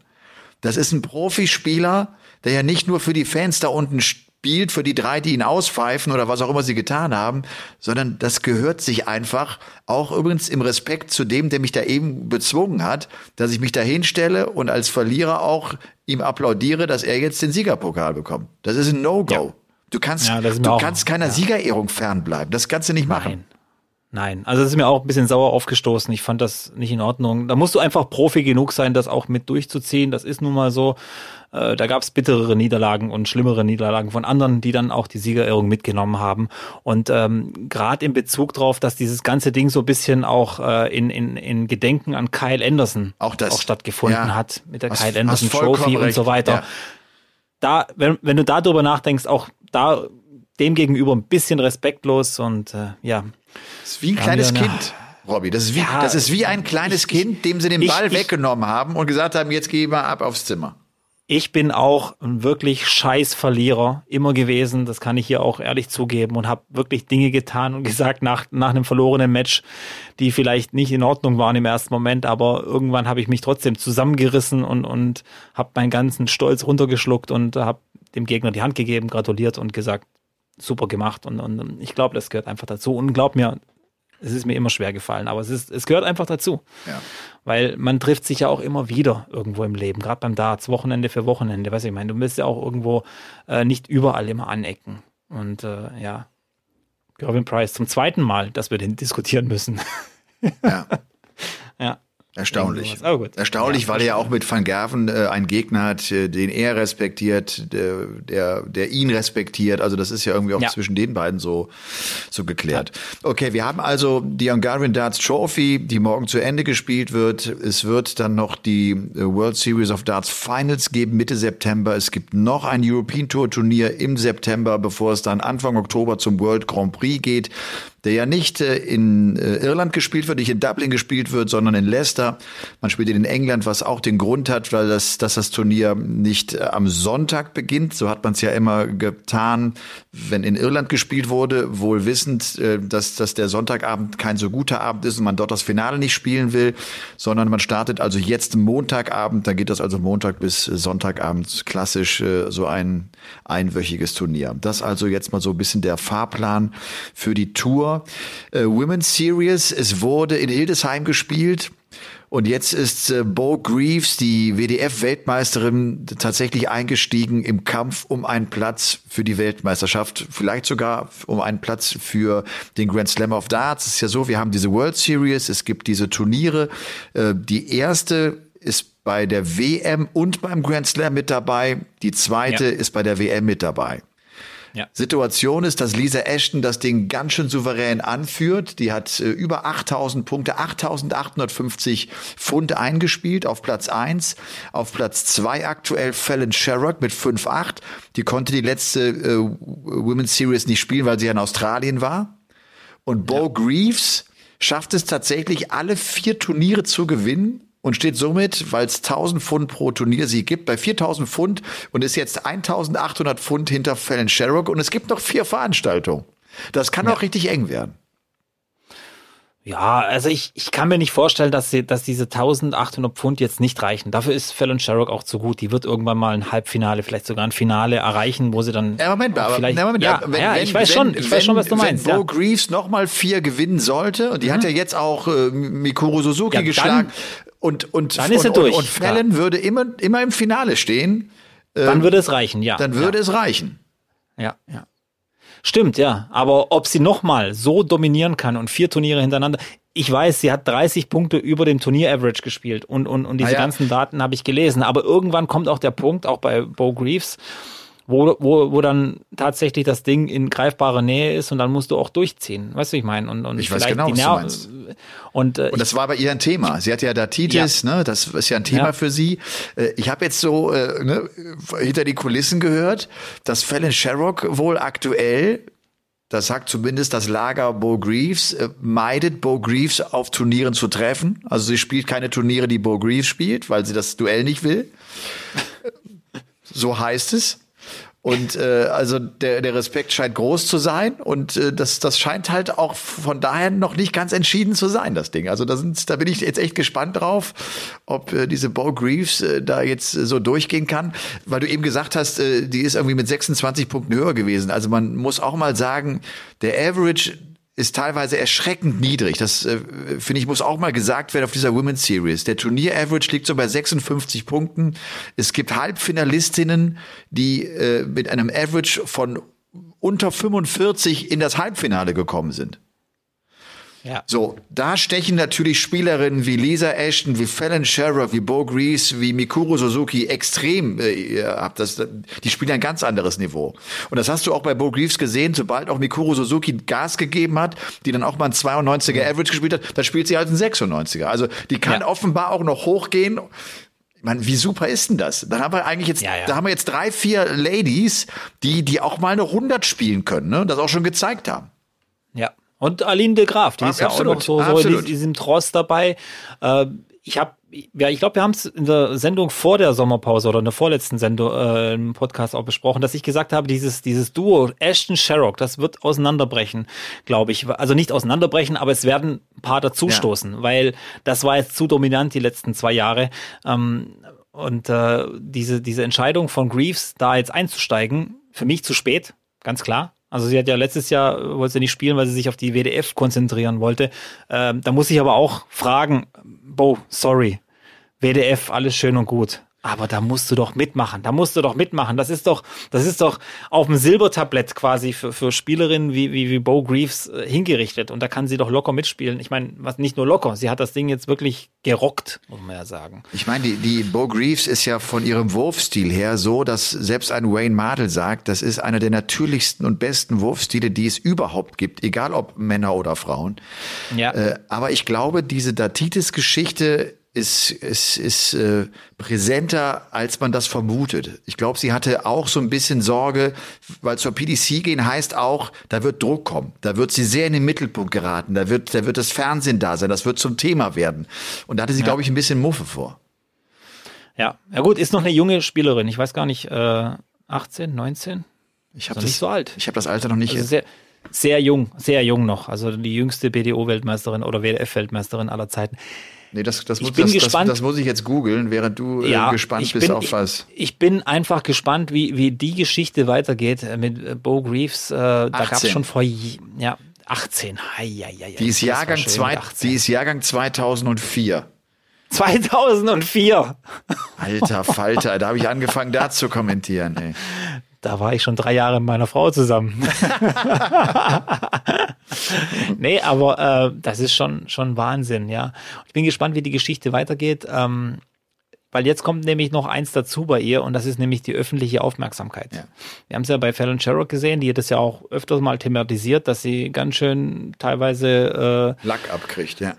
Das ist ein Profispieler, der ja nicht nur für die Fans da unten spielt, für die drei, die ihn auspfeifen oder was auch immer sie getan haben, sondern das gehört sich einfach, auch übrigens im Respekt zu dem, der mich da eben bezwungen hat, dass ich mich da hinstelle und als Verlierer auch ihm applaudiere, dass er jetzt den Siegerpokal bekommt. Das ist ein No-Go. Ja. Du kannst, ja, du kannst keiner ja. Siegerehrung fernbleiben. Das kannst du nicht machen. Nein. Nein, also das ist mir auch ein bisschen sauer aufgestoßen. Ich fand das nicht in Ordnung. Da musst du einfach Profi genug sein, das auch mit durchzuziehen. Das ist nun mal so. Äh, da gab es bitterere Niederlagen und schlimmere Niederlagen von anderen, die dann auch die Siegerehrung mitgenommen haben. Und ähm, gerade in Bezug darauf, dass dieses ganze Ding so ein bisschen auch äh, in, in, in Gedenken an Kyle Anderson auch, das, auch stattgefunden ja, hat, mit der hast, Kyle Anderson Trophy und so weiter. Ja. Da, wenn, wenn du darüber nachdenkst, auch da dem gegenüber ein bisschen respektlos und äh, ja. Das ist wie ein kleines Kind. Robby, das ist wie, ja, das ist wie ein kleines ich, Kind, dem sie den Ball ich, weggenommen haben und gesagt haben, jetzt geh mal ab aufs Zimmer. Ich bin auch ein wirklich scheiß Verlierer immer gewesen, das kann ich hier auch ehrlich zugeben und habe wirklich Dinge getan und gesagt nach, nach einem verlorenen Match, die vielleicht nicht in Ordnung waren im ersten Moment, aber irgendwann habe ich mich trotzdem zusammengerissen und, und habe meinen ganzen Stolz runtergeschluckt und habe dem Gegner die Hand gegeben, gratuliert und gesagt, super gemacht. Und, und ich glaube, das gehört einfach dazu. Und glaub mir, es ist mir immer schwer gefallen, aber es ist, es gehört einfach dazu. Ja. Weil man trifft sich ja auch immer wieder irgendwo im Leben, gerade beim Darts, Wochenende für Wochenende, weiß ich meine, du willst ja auch irgendwo äh, nicht überall immer anecken. Und äh, ja, Gervin Price zum zweiten Mal, dass wir den diskutieren müssen. Ja. ja. Erstaunlich. Oh, Erstaunlich, ja, weil er ja auch mit Van Gerven äh, einen Gegner hat, äh, den er respektiert, der, der, der ihn respektiert. Also das ist ja irgendwie auch ja. zwischen den beiden so, so geklärt. Ja. Okay, wir haben also die Hungarian Darts Trophy, die morgen zu Ende gespielt wird. Es wird dann noch die äh, World Series of Darts Finals geben Mitte September. Es gibt noch ein European Tour Turnier im September, bevor es dann Anfang Oktober zum World Grand Prix geht der ja nicht äh, in äh, Irland gespielt wird, nicht in Dublin gespielt wird, sondern in Leicester. Man spielt in England, was auch den Grund hat, weil das, dass das Turnier nicht äh, am Sonntag beginnt. So hat man es ja immer getan, wenn in Irland gespielt wurde, wohl wissend, dass, dass der Sonntagabend kein so guter Abend ist und man dort das Finale nicht spielen will, sondern man startet also jetzt Montagabend, dann geht das also Montag bis Sonntagabend klassisch so ein einwöchiges Turnier. Das also jetzt mal so ein bisschen der Fahrplan für die Tour äh, Women's Series. Es wurde in Hildesheim gespielt. Und jetzt ist äh, Bo Greaves, die WDF-Weltmeisterin, tatsächlich eingestiegen im Kampf um einen Platz für die Weltmeisterschaft, vielleicht sogar um einen Platz für den Grand Slam of Darts. Es ist ja so, wir haben diese World Series, es gibt diese Turniere. Äh, die erste ist bei der WM und beim Grand Slam mit dabei. Die zweite ja. ist bei der WM mit dabei. Ja. Situation ist, dass Lisa Ashton das Ding ganz schön souverän anführt. Die hat äh, über 8000 Punkte, 8850 Pfund eingespielt auf Platz 1. Auf Platz 2 aktuell Fallon Sherrock mit 5,8. Die konnte die letzte äh, Women's Series nicht spielen, weil sie in Australien war. Und Bo ja. Greaves schafft es tatsächlich, alle vier Turniere zu gewinnen und steht somit, weil es 1000 Pfund pro Turniersieg gibt, bei 4000 Pfund und ist jetzt 1800 Pfund hinter Fallon Sherrock und es gibt noch vier Veranstaltungen. Das kann ja. auch richtig eng werden. Ja, also ich, ich kann mir nicht vorstellen, dass, sie, dass diese 1800 Pfund jetzt nicht reichen. Dafür ist Fallon Sherrock auch zu gut. Die wird irgendwann mal ein Halbfinale, vielleicht sogar ein Finale erreichen, wo sie dann ja, Moment, aber, vielleicht. Na, Moment, ja, wenn, ja, ich weiß wenn, schon, ich wenn, weiß schon, was du meinst. Wenn Bo ja. Greaves nochmal vier gewinnen sollte, und die mhm. hat ja jetzt auch äh, Mikuru Suzuki ja, geschlagen, und, und, dann ist er durch. Und, und Fallon ja. würde immer, immer im Finale stehen. Dann ähm, würde es reichen, ja. Dann würde ja. es reichen. Ja, ja. Stimmt, ja. Aber ob sie nochmal so dominieren kann und vier Turniere hintereinander, ich weiß, sie hat 30 Punkte über dem Turnier-Average gespielt und, und, und diese ja. ganzen Daten habe ich gelesen. Aber irgendwann kommt auch der Punkt, auch bei Bo Greaves, wo, wo, wo dann tatsächlich das Ding in greifbarer Nähe ist und dann musst du auch durchziehen. Weißt du, ich meine? Und, und ich weiß genau, was du meinst. Und, äh, und das war bei ihr ein Thema. Sie hatte ja Datitis, ja. ne? das ist ja ein Thema ja. für sie. Äh, ich habe jetzt so äh, ne, hinter die Kulissen gehört, dass Fallon Sherrock wohl aktuell das sagt zumindest das Lager Bo Greaves, äh, meidet Bo Greaves auf Turnieren zu treffen. Also sie spielt keine Turniere, die Bo Greaves spielt, weil sie das Duell nicht will. so heißt es. Und äh, also der, der Respekt scheint groß zu sein und äh, das, das scheint halt auch von daher noch nicht ganz entschieden zu sein, das Ding. Also da, sind, da bin ich jetzt echt gespannt drauf, ob äh, diese Bo Greaves äh, da jetzt äh, so durchgehen kann, weil du eben gesagt hast, äh, die ist irgendwie mit 26 Punkten höher gewesen. Also man muss auch mal sagen, der Average ist teilweise erschreckend niedrig. Das äh, finde ich muss auch mal gesagt werden auf dieser Women's Series. Der Turnier-Average liegt so bei 56 Punkten. Es gibt Halbfinalistinnen, die äh, mit einem Average von unter 45 in das Halbfinale gekommen sind. Ja. So, da stechen natürlich Spielerinnen wie Lisa Ashton, wie Fallon Sherrock, wie Bo Grease, wie Mikuru Suzuki extrem äh, ab. Das, die spielen ein ganz anderes Niveau. Und das hast du auch bei Bo Greaves gesehen, sobald auch Mikuru Suzuki Gas gegeben hat, die dann auch mal ein 92er Average gespielt hat, da spielt sie halt ein 96er. Also die kann ja. offenbar auch noch hochgehen. Ich meine, wie super ist denn das? Dann haben wir eigentlich jetzt, ja, ja. da haben wir jetzt drei, vier Ladies, die, die auch mal eine 100 spielen können, ne? Das auch schon gezeigt haben. Ja, und Aline de Graaf, die Ach, ist ja absolut, auch noch so, so in diesem Tross dabei. Äh, ich habe ja, ich glaube, wir haben es in der Sendung vor der Sommerpause oder in der vorletzten Sendung äh, im Podcast auch besprochen, dass ich gesagt habe, dieses dieses Duo Ashton Sherrock, das wird auseinanderbrechen, glaube ich. Also nicht auseinanderbrechen, aber es werden ein paar dazustoßen, ja. weil das war jetzt zu dominant die letzten zwei Jahre. Ähm, und äh, diese diese Entscheidung von Greaves, da jetzt einzusteigen, für mich zu spät, ganz klar. Also sie hat ja letztes Jahr, wollte sie nicht spielen, weil sie sich auf die WDF konzentrieren wollte. Ähm, da muss ich aber auch fragen, Bo, sorry, WDF, alles schön und gut. Aber da musst du doch mitmachen. Da musst du doch mitmachen. Das ist doch, das ist doch auf dem Silbertablett quasi für, für Spielerinnen wie, wie, wie Bo Greaves äh, hingerichtet. Und da kann sie doch locker mitspielen. Ich meine, was nicht nur locker, sie hat das Ding jetzt wirklich gerockt, muss man ja sagen. Ich meine, die, die Bo Greaves ist ja von ihrem Wurfstil her so, dass selbst ein Wayne Mardell sagt, das ist einer der natürlichsten und besten Wurfstile, die es überhaupt gibt, egal ob Männer oder Frauen. Ja. Äh, aber ich glaube, diese Datitis-Geschichte ist, ist, ist äh, präsenter, als man das vermutet. Ich glaube, sie hatte auch so ein bisschen Sorge, weil zur PDC gehen heißt auch, da wird Druck kommen. Da wird sie sehr in den Mittelpunkt geraten. Da wird, da wird das Fernsehen da sein. Das wird zum Thema werden. Und da hatte sie, ja. glaube ich, ein bisschen Muffe vor. Ja, ja gut, ist noch eine junge Spielerin. Ich weiß gar nicht, äh, 18, 19? Ich habe das nicht so alt. Ich habe das Alter noch nicht. Also sehr, sehr jung, sehr jung noch. Also die jüngste BDO-Weltmeisterin oder WDF-Weltmeisterin aller Zeiten. Nee, das, das, muss, das, das, das, muss ich jetzt googeln, während du äh, ja, äh, gespannt bist bin, auf was. Ich, ich, bin einfach gespannt, wie, wie die Geschichte weitergeht äh, mit äh, Bo Greaves. Äh, da gab es schon vor ja, 18. Hei, hei, hei, die, ist Jahrgang zwei, die ist Jahrgang 2004. 2004. Alter Falter, da habe ich angefangen, da zu kommentieren. Ey. Da war ich schon drei Jahre mit meiner Frau zusammen. nee, aber äh, das ist schon, schon Wahnsinn, ja. Ich bin gespannt, wie die Geschichte weitergeht. Ähm, weil jetzt kommt nämlich noch eins dazu bei ihr und das ist nämlich die öffentliche Aufmerksamkeit. Ja. Wir haben es ja bei Fallon Sherrock gesehen, die hat es ja auch öfters mal thematisiert, dass sie ganz schön teilweise äh, Lack abkriegt, ja.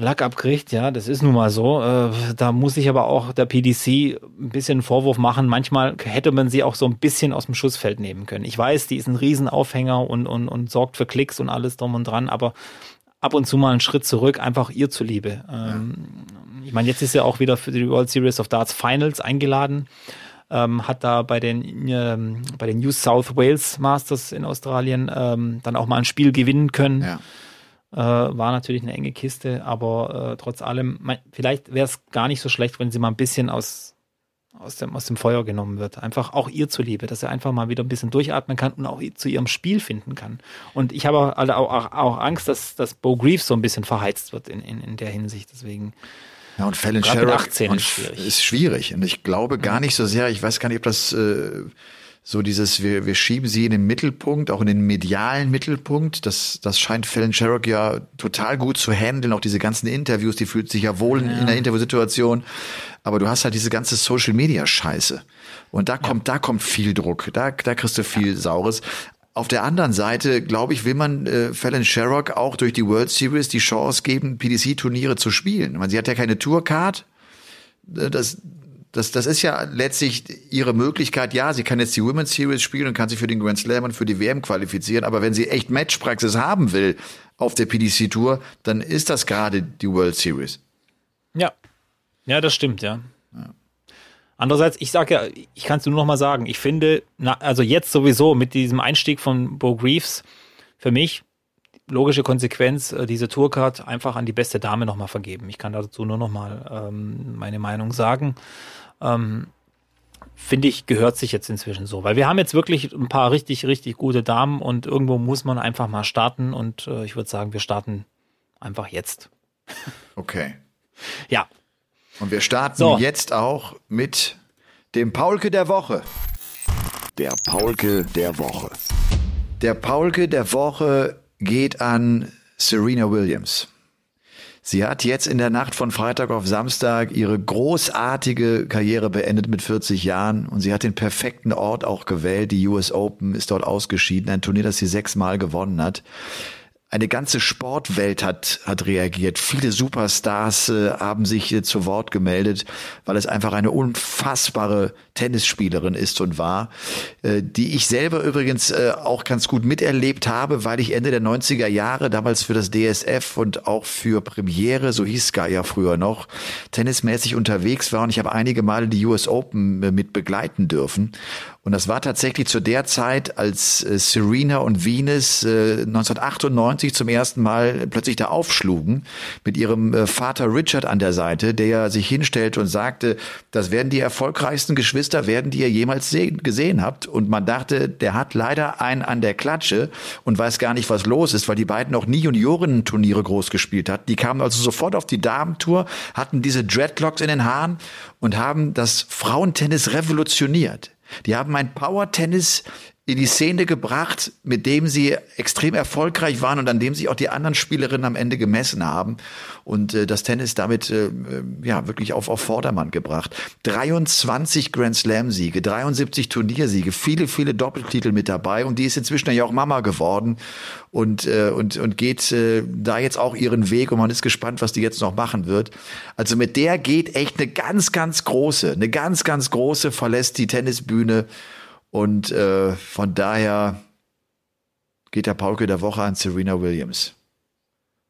Lack abkriegt, ja, das ist nun mal so. Äh, da muss ich aber auch der PDC ein bisschen einen Vorwurf machen. Manchmal hätte man sie auch so ein bisschen aus dem Schussfeld nehmen können. Ich weiß, die ist ein Riesenaufhänger und, und, und sorgt für Klicks und alles drum und dran, aber ab und zu mal einen Schritt zurück, einfach ihr zuliebe. Ähm, ich meine, jetzt ist er auch wieder für die World Series of Darts Finals eingeladen. Ähm, hat da bei den, ähm, bei den New South Wales Masters in Australien ähm, dann auch mal ein Spiel gewinnen können. Ja. Äh, war natürlich eine enge Kiste, aber äh, trotz allem, mein, vielleicht wäre es gar nicht so schlecht, wenn sie mal ein bisschen aus, aus, dem, aus dem Feuer genommen wird. Einfach auch ihr zuliebe, dass er einfach mal wieder ein bisschen durchatmen kann und auch zu ihrem Spiel finden kann. Und ich habe auch, auch, auch Angst, dass, dass Bo Greaves so ein bisschen verheizt wird in, in, in der Hinsicht. Deswegen. Ja, und Fallon Sherrock ist schwierig. ist schwierig. Und ich glaube gar nicht so sehr, ich weiß gar nicht, ob das äh, so dieses, wir, wir schieben sie in den Mittelpunkt, auch in den medialen Mittelpunkt. Das, das scheint Fallon Sherrock ja total gut zu handeln. Auch diese ganzen Interviews, die fühlt sich ja wohl ja. in der Interviewsituation. Aber du hast halt diese ganze Social Media Scheiße. Und da kommt, ja. da kommt viel Druck. Da, da kriegst du viel ja. Saures. Auf der anderen Seite, glaube ich, will man äh, Fallon Sherrock auch durch die World Series die Chance geben, PDC-Turniere zu spielen. Ich meine, sie hat ja keine Tourcard. Äh, das, das, das ist ja letztlich ihre Möglichkeit. Ja, sie kann jetzt die Women's Series spielen und kann sich für den Grand Slam und für die WM qualifizieren. Aber wenn sie echt Matchpraxis haben will auf der PDC Tour, dann ist das gerade die World Series. Ja. Ja, das stimmt, ja. ja. Andererseits, ich sage ja, ich kann es nur noch mal sagen, ich finde, na, also jetzt sowieso mit diesem Einstieg von Bo Greaves, für mich logische Konsequenz, äh, diese Tourcard einfach an die beste Dame noch mal vergeben. Ich kann dazu nur noch mal ähm, meine Meinung sagen. Ähm, finde ich, gehört sich jetzt inzwischen so. Weil wir haben jetzt wirklich ein paar richtig, richtig gute Damen und irgendwo muss man einfach mal starten und äh, ich würde sagen, wir starten einfach jetzt. Okay. Ja. Und wir starten so. jetzt auch mit dem Paulke der Woche. Der Paulke der Woche. Der Paulke der Woche geht an Serena Williams. Sie hat jetzt in der Nacht von Freitag auf Samstag ihre großartige Karriere beendet mit 40 Jahren und sie hat den perfekten Ort auch gewählt. Die US Open ist dort ausgeschieden, ein Turnier, das sie sechsmal gewonnen hat eine ganze Sportwelt hat, hat reagiert. Viele Superstars äh, haben sich äh, zu Wort gemeldet, weil es einfach eine unfassbare Tennisspielerin ist und war, äh, die ich selber übrigens äh, auch ganz gut miterlebt habe, weil ich Ende der 90er Jahre damals für das DSF und auch für Premiere, so hieß Sky ja früher noch, tennismäßig unterwegs war und ich habe einige Male die US Open äh, mit begleiten dürfen. Und das war tatsächlich zu der Zeit, als äh, Serena und Venus 1998 zum ersten Mal plötzlich da aufschlugen, mit ihrem Vater Richard an der Seite, der sich hinstellte und sagte, das werden die erfolgreichsten Geschwister werden, die ihr jemals gesehen habt. Und man dachte, der hat leider einen an der Klatsche und weiß gar nicht, was los ist, weil die beiden auch nie Juniorenturniere groß gespielt hatten. Die kamen also sofort auf die Damentour, hatten diese Dreadlocks in den Haaren und haben das Frauentennis revolutioniert. Die haben ein Power-Tennis in die Szene gebracht, mit dem sie extrem erfolgreich waren und an dem sich auch die anderen Spielerinnen am Ende gemessen haben und äh, das Tennis damit äh, ja wirklich auf, auf Vordermann gebracht. 23 Grand Slam Siege, 73 Turniersiege, viele viele Doppeltitel mit dabei und die ist inzwischen ja auch Mama geworden und äh, und und geht äh, da jetzt auch ihren Weg und man ist gespannt, was die jetzt noch machen wird. Also mit der geht echt eine ganz ganz große, eine ganz ganz große verlässt die Tennisbühne und äh, von daher geht der Pauke der Woche an Serena Williams.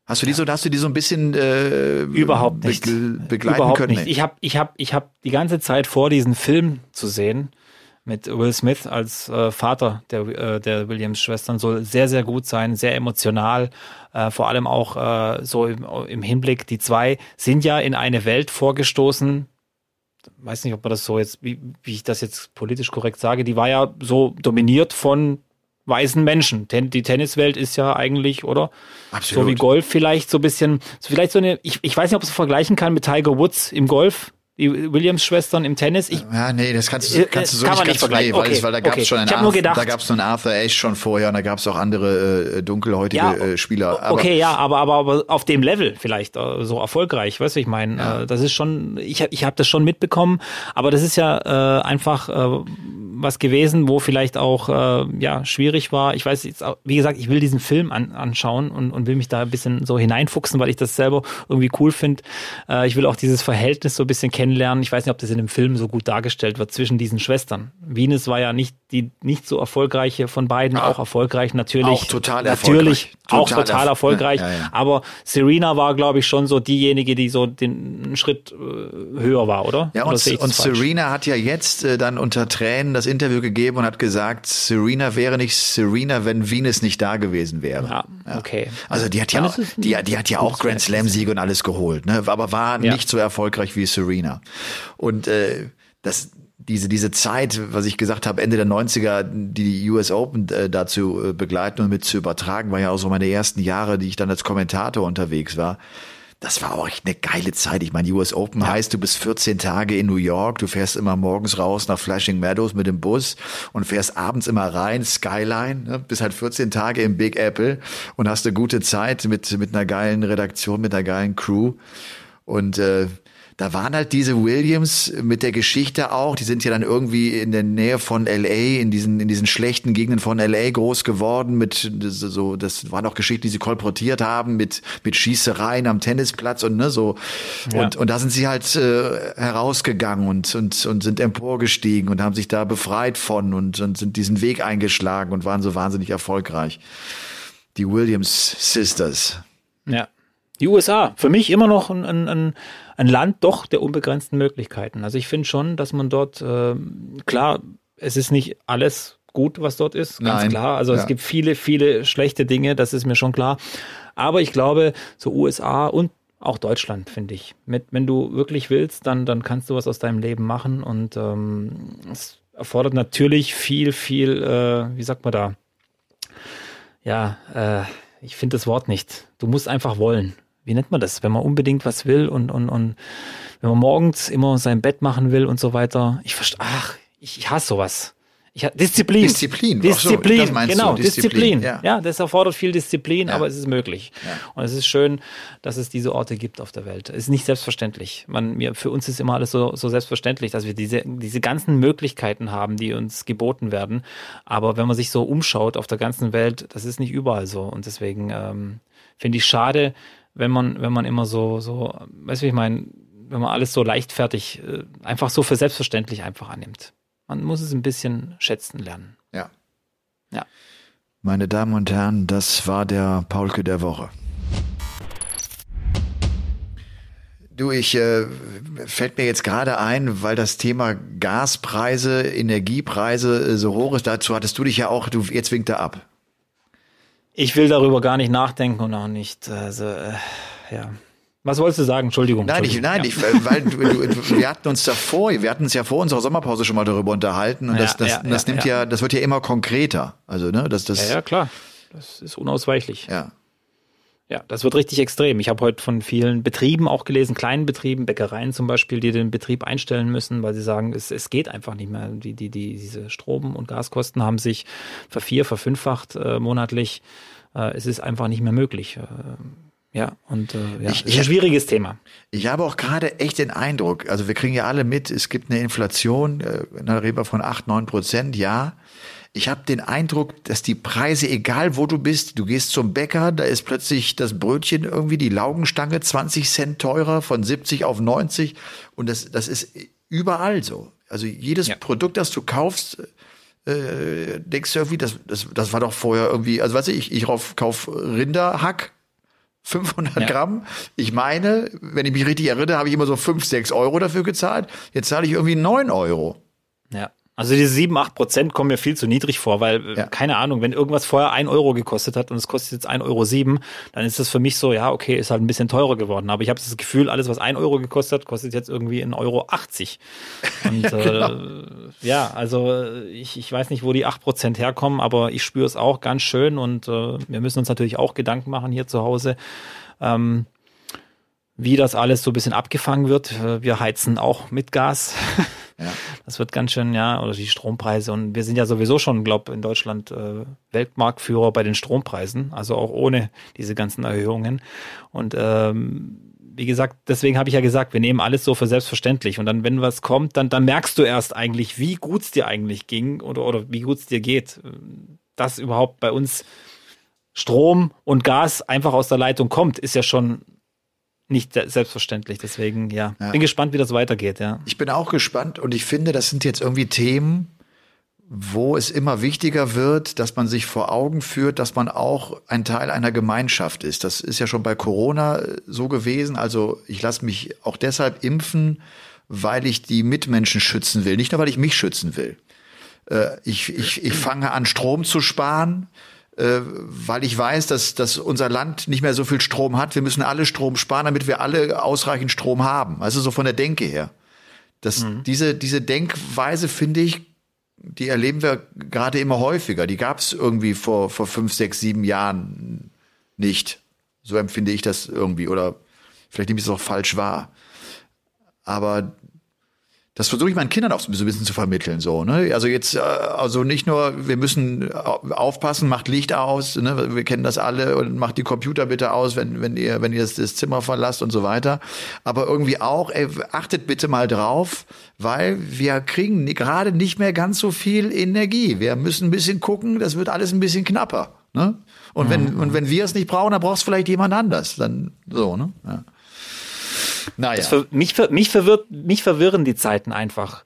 Hast du die so, hast du die so ein bisschen äh, überhaupt nicht be begleiten überhaupt können? Nicht. Ich habe ich hab, ich hab die ganze Zeit vor, diesen Film zu sehen mit Will Smith als äh, Vater der, äh, der Williams-Schwestern soll sehr, sehr gut sein, sehr emotional, äh, vor allem auch äh, so im, im Hinblick, die zwei sind ja in eine Welt vorgestoßen, weiß nicht, ob man das so jetzt, wie, wie ich das jetzt politisch korrekt sage, die war ja so dominiert von weißen Menschen. Ten, die Tenniswelt ist ja eigentlich, oder? Absolut. So wie Golf vielleicht so ein bisschen, so vielleicht so eine, ich, ich weiß nicht, ob es vergleichen kann mit Tiger Woods im Golf die Williams-Schwestern im Tennis. Ich, ja, nee, das kannst du, äh, kannst du so nicht, nicht vergleichen, nee, okay. weil, weil da gab es okay. schon einen Arthur, gedacht, da gab es einen Arthur Ashe schon vorher und da gab es auch andere äh, dunkelhäutige ja, äh, Spieler. Aber, okay, ja, aber, aber, aber auf dem Level vielleicht äh, so erfolgreich, weißt du, ich meine, ja. äh, das ist schon, ich, ich habe das schon mitbekommen, aber das ist ja äh, einfach äh, was gewesen, wo vielleicht auch äh, ja schwierig war. Ich weiß jetzt, wie gesagt, ich will diesen Film an, anschauen und, und will mich da ein bisschen so hineinfuchsen, weil ich das selber irgendwie cool finde. Äh, ich will auch dieses Verhältnis so ein bisschen kennenlernen. Ich weiß nicht, ob das in dem Film so gut dargestellt wird zwischen diesen Schwestern. Venus war ja nicht die nicht so erfolgreiche von beiden, ah, auch erfolgreich natürlich. Auch total natürlich, erfolgreich. Total auch total erfolgreich. Ja, ja. Aber Serena war, glaube ich, schon so diejenige, die so den Schritt äh, höher war, oder? Ja, oder und, und Serena hat ja jetzt äh, dann unter Tränen das Interview gegeben und hat gesagt, Serena wäre nicht Serena, wenn Venus nicht da gewesen wäre. Ja, okay. Also die hat ja, auch, die, die hat ja auch Grand Slam Siege und alles geholt, ne? Aber war nicht so erfolgreich wie Serena. Und äh, das diese, diese Zeit, was ich gesagt habe, Ende der 90er, die US Open äh, dazu äh, begleiten und mit zu übertragen, war ja auch so meine ersten Jahre, die ich dann als Kommentator unterwegs war das war auch echt eine geile Zeit. Ich meine, US Open ja. heißt, du bist 14 Tage in New York, du fährst immer morgens raus nach Flashing Meadows mit dem Bus und fährst abends immer rein, Skyline, ne? bist halt 14 Tage im Big Apple und hast eine gute Zeit mit, mit einer geilen Redaktion, mit einer geilen Crew. Und äh, da waren halt diese Williams mit der Geschichte auch, die sind ja dann irgendwie in der Nähe von LA, in diesen, in diesen schlechten Gegenden von LA groß geworden mit so, das waren auch Geschichten, die sie kolportiert haben mit, mit Schießereien am Tennisplatz und ne, so. Ja. Und, und da sind sie halt äh, herausgegangen und, und, und sind emporgestiegen und haben sich da befreit von und, und sind diesen Weg eingeschlagen und waren so wahnsinnig erfolgreich. Die Williams Sisters. Ja. Die USA, für mich immer noch ein, ein, ein Land doch der unbegrenzten Möglichkeiten. Also ich finde schon, dass man dort, äh, klar, es ist nicht alles gut, was dort ist, ganz Nein. klar. Also Ja. es gibt viele, viele schlechte Dinge, das ist mir schon klar. Aber ich glaube, so USA und auch Deutschland, finde ich. Mit, wenn du wirklich willst, dann, dann kannst du was aus deinem Leben machen und ähm, es erfordert natürlich viel, viel, äh, wie sagt man da? Ja, äh, ich finde das Wort nicht. Du musst einfach wollen. Wie nennt man das? Wenn man unbedingt was will und, und, und wenn man morgens immer sein Bett machen will und so weiter. Ich verstehe, ach, ich, ich hasse sowas. Ich, Disziplin. Disziplin, so, Disziplin, das meinst du, genau, Disziplin, Disziplin. ja. Ja. das erfordert viel Disziplin, Ja. aber es ist möglich. Und es ist schön, dass es diese Orte gibt auf der Welt. Es ist nicht selbstverständlich. Man, mir, für uns ist immer alles so, so selbstverständlich, dass wir diese, diese ganzen Möglichkeiten haben, die uns geboten werden. Aber wenn man sich so umschaut auf der ganzen Welt, das ist nicht überall so. Und deswegen ähm, finde ich schade, wenn man, wenn man immer so, so, weißt du, wie ich meine, wenn man alles so leichtfertig, äh, einfach so für selbstverständlich einfach annimmt. Man muss es ein bisschen schätzen lernen. Ja. Ja. Meine Damen und Herren, das war der Paulke der Woche. Du, ich äh, fällt mir jetzt gerade ein, weil das Thema Gaspreise, Energiepreise äh, so hoch ist. Dazu hattest du dich ja auch, du jetzt winkt er ab. Ich will darüber gar nicht nachdenken und auch nicht, also, äh, ja. Was wolltest du sagen? Entschuldigung. Nein, ich, Entschuldigung. nein, ja. ich, äh, weil du, du, wir hatten uns davor, wir hatten uns ja vor unserer Sommerpause schon mal darüber unterhalten und Ja, das, das, ja, das nimmt ja. das wird ja immer konkreter. Also ne, das, das, Ja, ja, klar. Das ist unausweichlich. ja. Ja, das wird richtig extrem. Ich habe heute von vielen Betrieben auch gelesen, kleinen Betrieben, Bäckereien zum Beispiel, die den Betrieb einstellen müssen, weil sie sagen, es, es geht einfach nicht mehr. Die, die, die, diese Strom- und Gaskosten haben sich vervier, verfünffacht äh, monatlich. Äh, es ist einfach nicht mehr möglich. Äh, ja, und äh, ja, Ich- ist ein schwieriges Thema. Ich habe auch gerade echt den Eindruck, also wir kriegen ja alle mit, es gibt eine Inflation, äh, reden wir von 8, 9 Prozent, ja. Ich habe den Eindruck, dass die Preise, egal wo du bist, du gehst zum Bäcker, da ist plötzlich das Brötchen irgendwie, die Laugenstange 20 Cent teurer, von 70 auf 90 und das, das ist überall so. Also jedes Ja. Produkt, das du kaufst, äh, denkst du irgendwie, das, das, das war doch vorher irgendwie, also weiß ich, ich kauf, kauf Rinderhack, 500 Ja. Gramm. Ich meine, wenn ich mich richtig erinnere, habe ich immer so 5, 6 Euro dafür gezahlt. Jetzt zahle ich irgendwie 9 Euro. Ja. Also diese 7, 8 Prozent kommen mir viel zu niedrig vor, weil, äh, Ja. keine Ahnung, wenn irgendwas vorher 1 Euro gekostet hat und es kostet jetzt 1,07 Euro, sieben, dann ist das für mich so, ja, okay, ist halt ein bisschen teurer geworden. Aber ich habe das Gefühl, alles, was 1 Euro gekostet hat, kostet jetzt irgendwie 1,80 Euro. Und ja, genau. äh, ja also äh, ich, ich weiß nicht, wo die 8 Prozent herkommen, aber ich spüre es auch ganz schön und äh, wir müssen uns natürlich auch Gedanken machen hier zu Hause. Ähm, wie das alles so ein bisschen abgefangen wird. Äh, Wir heizen auch mit Gas. Ja. Das wird ganz schön, ja, oder die Strompreise. Und wir sind ja sowieso schon, glaube in Deutschland äh, Weltmarktführer bei den Strompreisen, also auch ohne diese ganzen Erhöhungen. Und ähm, wie gesagt, deswegen habe ich ja gesagt, wir nehmen alles so für selbstverständlich. Und dann, wenn was kommt, dann, dann merkst du erst eigentlich, wie gut es dir eigentlich ging oder, oder wie gut es dir geht. Dass überhaupt bei uns Strom und Gas einfach aus der Leitung kommt, ist ja schon nicht se- selbstverständlich. Deswegen, ja, Ja. bin gespannt, wie das weitergeht, ja. Ich bin auch gespannt und ich finde, das sind jetzt irgendwie Themen, wo es immer wichtiger wird, dass man sich vor Augen führt, dass man auch ein Teil einer Gemeinschaft ist. Das ist ja schon bei Corona äh, so gewesen. Also ich lasse mich auch deshalb impfen, weil ich die Mitmenschen schützen will, nicht nur weil ich mich schützen will. Äh, ich, ich, ich fange an, Strom zu sparen, äh, weil ich weiß, dass, dass unser Land nicht mehr so viel Strom hat. Wir müssen alle Strom sparen, damit wir alle ausreichend Strom haben. Also so von der Denke her. Das, diese, diese Denkweise, finde ich, die erleben wir gerade immer häufiger. Die gab es irgendwie vor, vor fünf, sechs, sieben Jahren nicht. So empfinde ich das irgendwie. Oder vielleicht nehme ich es auch falsch wahr. Aber das versuche ich meinen Kindern auch so ein bisschen zu vermitteln, so, ne? Also jetzt, äh, also nicht nur, wir müssen au- aufpassen, macht Licht aus, ne? Wir kennen das alle und macht die Computer bitte aus, wenn, wenn ihr, wenn ihr das, das Zimmer verlasst und so weiter. Aber irgendwie auch, ey, achtet bitte mal drauf, weil wir kriegen gerade nicht mehr ganz so viel Energie. Wir müssen ein bisschen gucken, das wird alles ein bisschen knapper, ne? Und wenn, und wenn wir es nicht brauchen, dann braucht es vielleicht jemand anders, dann, so, ne? Ja. Naja. Ver mich, mich, verwirrt, mich verwirren die Zeiten einfach.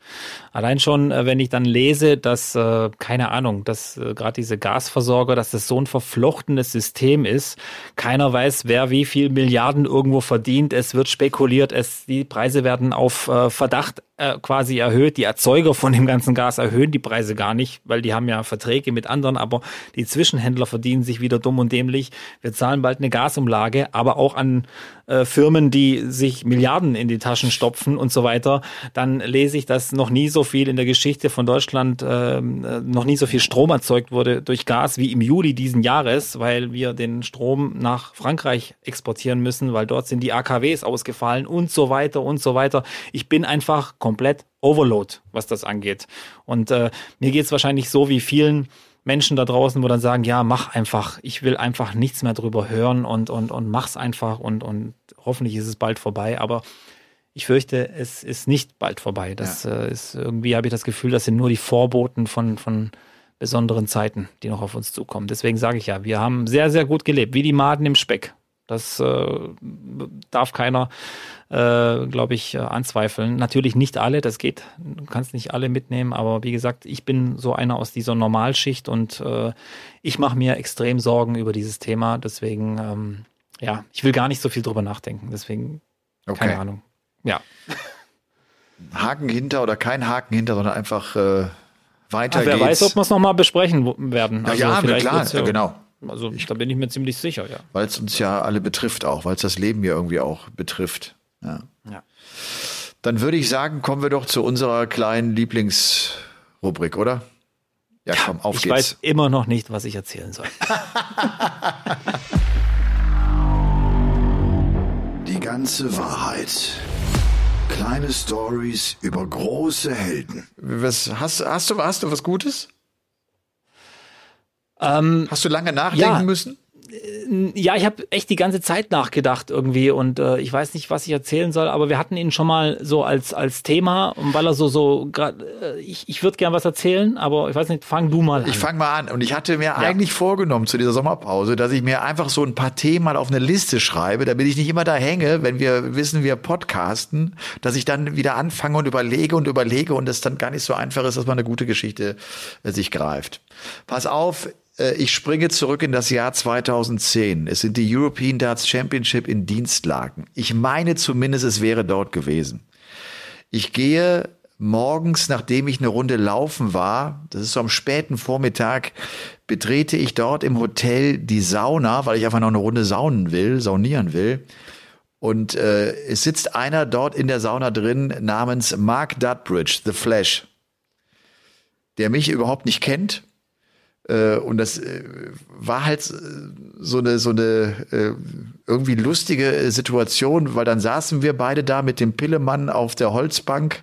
Allein schon, äh, wenn ich dann lese, dass, äh, keine Ahnung, dass äh, gerade diese Gasversorger, dass das so ein verflochtenes System ist. Keiner weiß, wer wie viel Milliarden irgendwo verdient. Es wird spekuliert, es, die Preise werden auf äh, Verdacht äh, quasi erhöht. Die Erzeuger von dem ganzen Gas erhöhen die Preise gar nicht, weil die haben ja Verträge mit anderen, aber die Zwischenhändler verdienen sich wieder dumm und dämlich. Wir zahlen bald eine Gasumlage, aber auch an äh, Firmen, die sich Milliarden in die Taschen stopfen und so weiter. Dann lese ich, dass noch nie so viel in der Geschichte von Deutschland, äh, noch nie so viel Strom erzeugt wurde durch Gas wie im Juli diesen Jahres, weil wir den Strom nach Frankreich exportieren müssen, weil dort sind die AKWs ausgefallen und so weiter und so weiter. Ich bin einfach komplett Overload, was das angeht. Und äh, mir geht es wahrscheinlich so wie vielen Menschen da draußen, wo dann sagen, ja, mach einfach, ich will einfach nichts mehr drüber hören und, und, und mach's einfach und, und hoffentlich ist es bald vorbei. Aber ich fürchte, es ist nicht bald vorbei. Das ja. äh, ist irgendwie, habe ich das Gefühl, das sind nur die Vorboten von, von besonderen Zeiten, die noch auf uns zukommen. Deswegen sage ich ja, wir haben sehr, sehr gut gelebt, wie die Maden im Speck. Das äh, darf keiner, äh, glaube ich, äh, anzweifeln. Natürlich nicht alle, das geht. Du kannst nicht alle mitnehmen, aber wie gesagt, ich bin so einer aus dieser Normalschicht und äh, ich mache mir extrem Sorgen über dieses Thema. Deswegen, ähm, ja, ich will gar nicht so viel drüber nachdenken. Deswegen, okay. keine Ahnung. Ja. Haken hinter oder kein Haken hinter, sondern einfach äh, weiter Ach, wer geht's. weiß, ob wir es nochmal besprechen werden. Also ja, ja klar, ja, genau. Also ich, da bin ich mir ziemlich sicher, ja. Weil es uns ja alle betrifft auch, weil es das Leben ja irgendwie auch betrifft. Ja. ja. Dann würde ich sagen, kommen wir doch zu unserer kleinen Lieblingsrubrik, oder? Ja, komm, auf ich geht's. Ich weiß immer noch nicht, was ich erzählen soll. Die ganze Wahrheit. Kleine Stories über große Helden. Was, hast, hast, du, hast du was Gutes? Ähm, hast du lange nachdenken ja. müssen? Ja, ich habe echt die ganze Zeit nachgedacht irgendwie und äh, ich weiß nicht, was ich erzählen soll, aber wir hatten ihn schon mal so als als Thema und weil er so so grad, äh, ich ich würde gern was erzählen, aber ich weiß nicht, fang du mal an. Ich fang mal an und ich hatte mir ja. eigentlich vorgenommen zu dieser Sommerpause, dass ich mir einfach so ein paar Themen mal auf eine Liste schreibe, damit ich nicht immer da hänge, wenn wir wissen, wir podcasten, dass ich dann wieder anfange und überlege und überlege und es dann gar nicht so einfach ist, dass man eine gute Geschichte äh, sich greift. Pass auf, äh, ich springe zurück in das Jahr 2010. Es sind die European Darts Championship in Dienstlagen. Ich meine zumindest, es wäre dort gewesen. Ich gehe morgens, nachdem ich eine Runde laufen war, das ist so am späten Vormittag, betrete ich dort im Hotel die Sauna, weil ich einfach noch eine Runde saunen will, saunieren will. Und äh, es sitzt einer dort in der Sauna drin namens Mark Dudbridge, The Flash, der mich überhaupt nicht kennt äh, und das äh, war halt äh, so eine, so eine irgendwie lustige Situation, weil dann saßen wir beide da mit dem Pillemann auf der Holzbank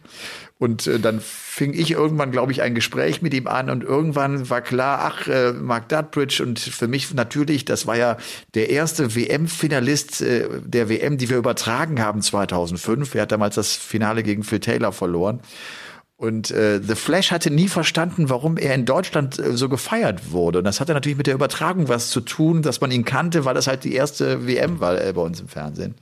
und dann fing ich irgendwann, glaube ich, ein Gespräch mit ihm an und irgendwann war klar, ach, äh, Mark Dudbridge und für mich natürlich, das war ja der erste WM-Finalist äh, der WM, die wir übertragen haben 2005. Er hat damals das Finale gegen Phil Taylor verloren. Und äh, The Flash hatte nie verstanden, warum er in Deutschland äh, so gefeiert wurde. Und das hatte natürlich mit der Übertragung was zu tun, dass man ihn kannte, weil das halt die erste WM war äh, bei uns im Fernsehen.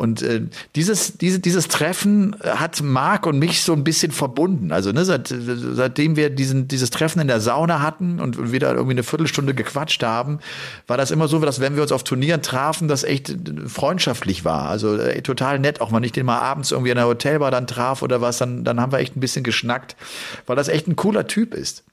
Und äh, dieses, diese, dieses Treffen hat Marc und mich so ein bisschen verbunden. Also ne, seit, seitdem wir diesen, dieses Treffen in der Sauna hatten und wieder irgendwie eine Viertelstunde gequatscht haben, war das immer so, dass wenn wir uns auf Turnieren trafen, das echt freundschaftlich war. Also äh, total nett, auch wenn ich den mal abends irgendwie in der Hotelbar dann traf oder was, dann, dann haben wir echt ein bisschen geschnackt, weil das echt ein cooler Typ ist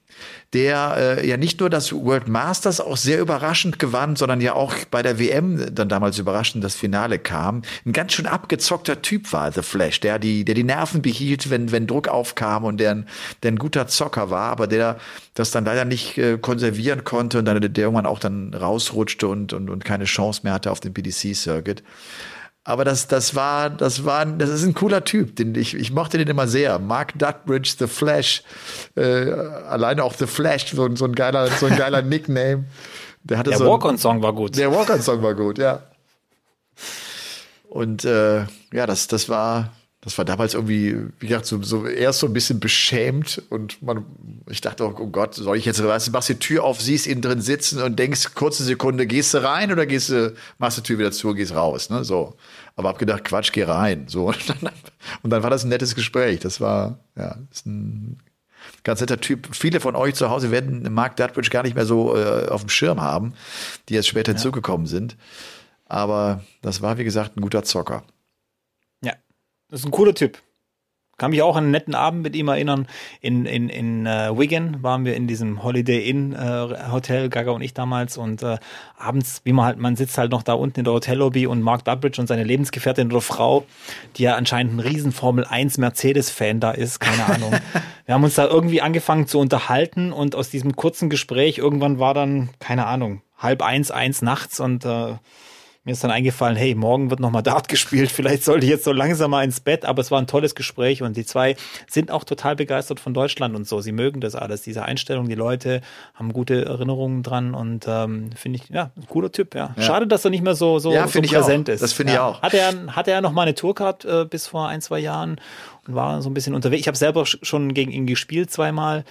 der äh, ja nicht nur das World Masters auch sehr überraschend gewann, sondern ja auch bei der WM dann damals überraschend das Finale kam. Ein ganz schön abgezockter Typ war The Flash, der die, der die Nerven behielt, wenn, wenn Druck aufkam und der ein, der ein guter Zocker war, aber der das dann leider nicht äh, konservieren konnte und dann der irgendwann auch dann rausrutschte und, und, und keine Chance mehr hatte auf dem PDC-Circuit. Aber das, das war, das war, das ist ein cooler Typ, den ich, ich mochte den immer sehr. Mark Duckbridge, The Flash, äh, alleine auch The Flash, so, so ein geiler, so ein geiler Nickname. Der hatte der so Walk-on-Song war gut. Der Walk-on-Song war gut, ja. Und äh, ja, das, das war, das war damals irgendwie, wie gesagt, so, so erst so ein bisschen beschämt und man, ich dachte, oh, oh Gott, soll ich jetzt, weißt du, machst die Tür auf, siehst ihn drin sitzen und denkst, kurze Sekunde, gehst du rein oder gehst du, machst die Tür wieder zu und gehst raus, ne, so. Aber hab gedacht, Quatsch, geh rein, so. Und dann, und dann war das ein nettes Gespräch. Das war, ja, ist ein ganz netter Typ. Viele von euch zu Hause werden Mark Dutbridge gar nicht mehr so äh, auf dem Schirm haben, die jetzt später ja. hinzugekommen sind. Aber das war, wie gesagt, ein guter Zocker. Das ist ein cooler Typ. Kann mich auch an einen netten Abend mit ihm erinnern. In, in, in uh, Wigan waren wir in diesem Holiday Inn uh, Hotel, Gaga und ich damals. Und uh, abends, wie man halt, man sitzt halt noch da unten in der Hotellobby und Mark Durbridge und seine Lebensgefährtin oder Frau, die ja anscheinend ein riesen Formel 1 Mercedes-Fan da ist, keine Ahnung. wir haben uns da irgendwie angefangen zu unterhalten und aus diesem kurzen Gespräch irgendwann war dann, keine Ahnung, halb eins, eins nachts und äh, mir ist dann eingefallen, hey, morgen wird nochmal Dart gespielt, vielleicht sollte ich jetzt so langsam mal ins Bett, aber es war ein tolles Gespräch und die zwei sind auch total begeistert von Deutschland und so. Sie mögen das alles, diese Einstellung, die Leute haben gute Erinnerungen dran und ähm, finde ich, ja, ein cooler Typ, ja. ja. Schade, dass er nicht mehr so, so, ja, so präsent ist. Das finde ja. ich auch. Hatte er, hatte er noch mal eine Tourcard äh, bis vor ein, zwei Jahren und war so ein bisschen unterwegs. Ich habe selber schon gegen ihn gespielt zweimal.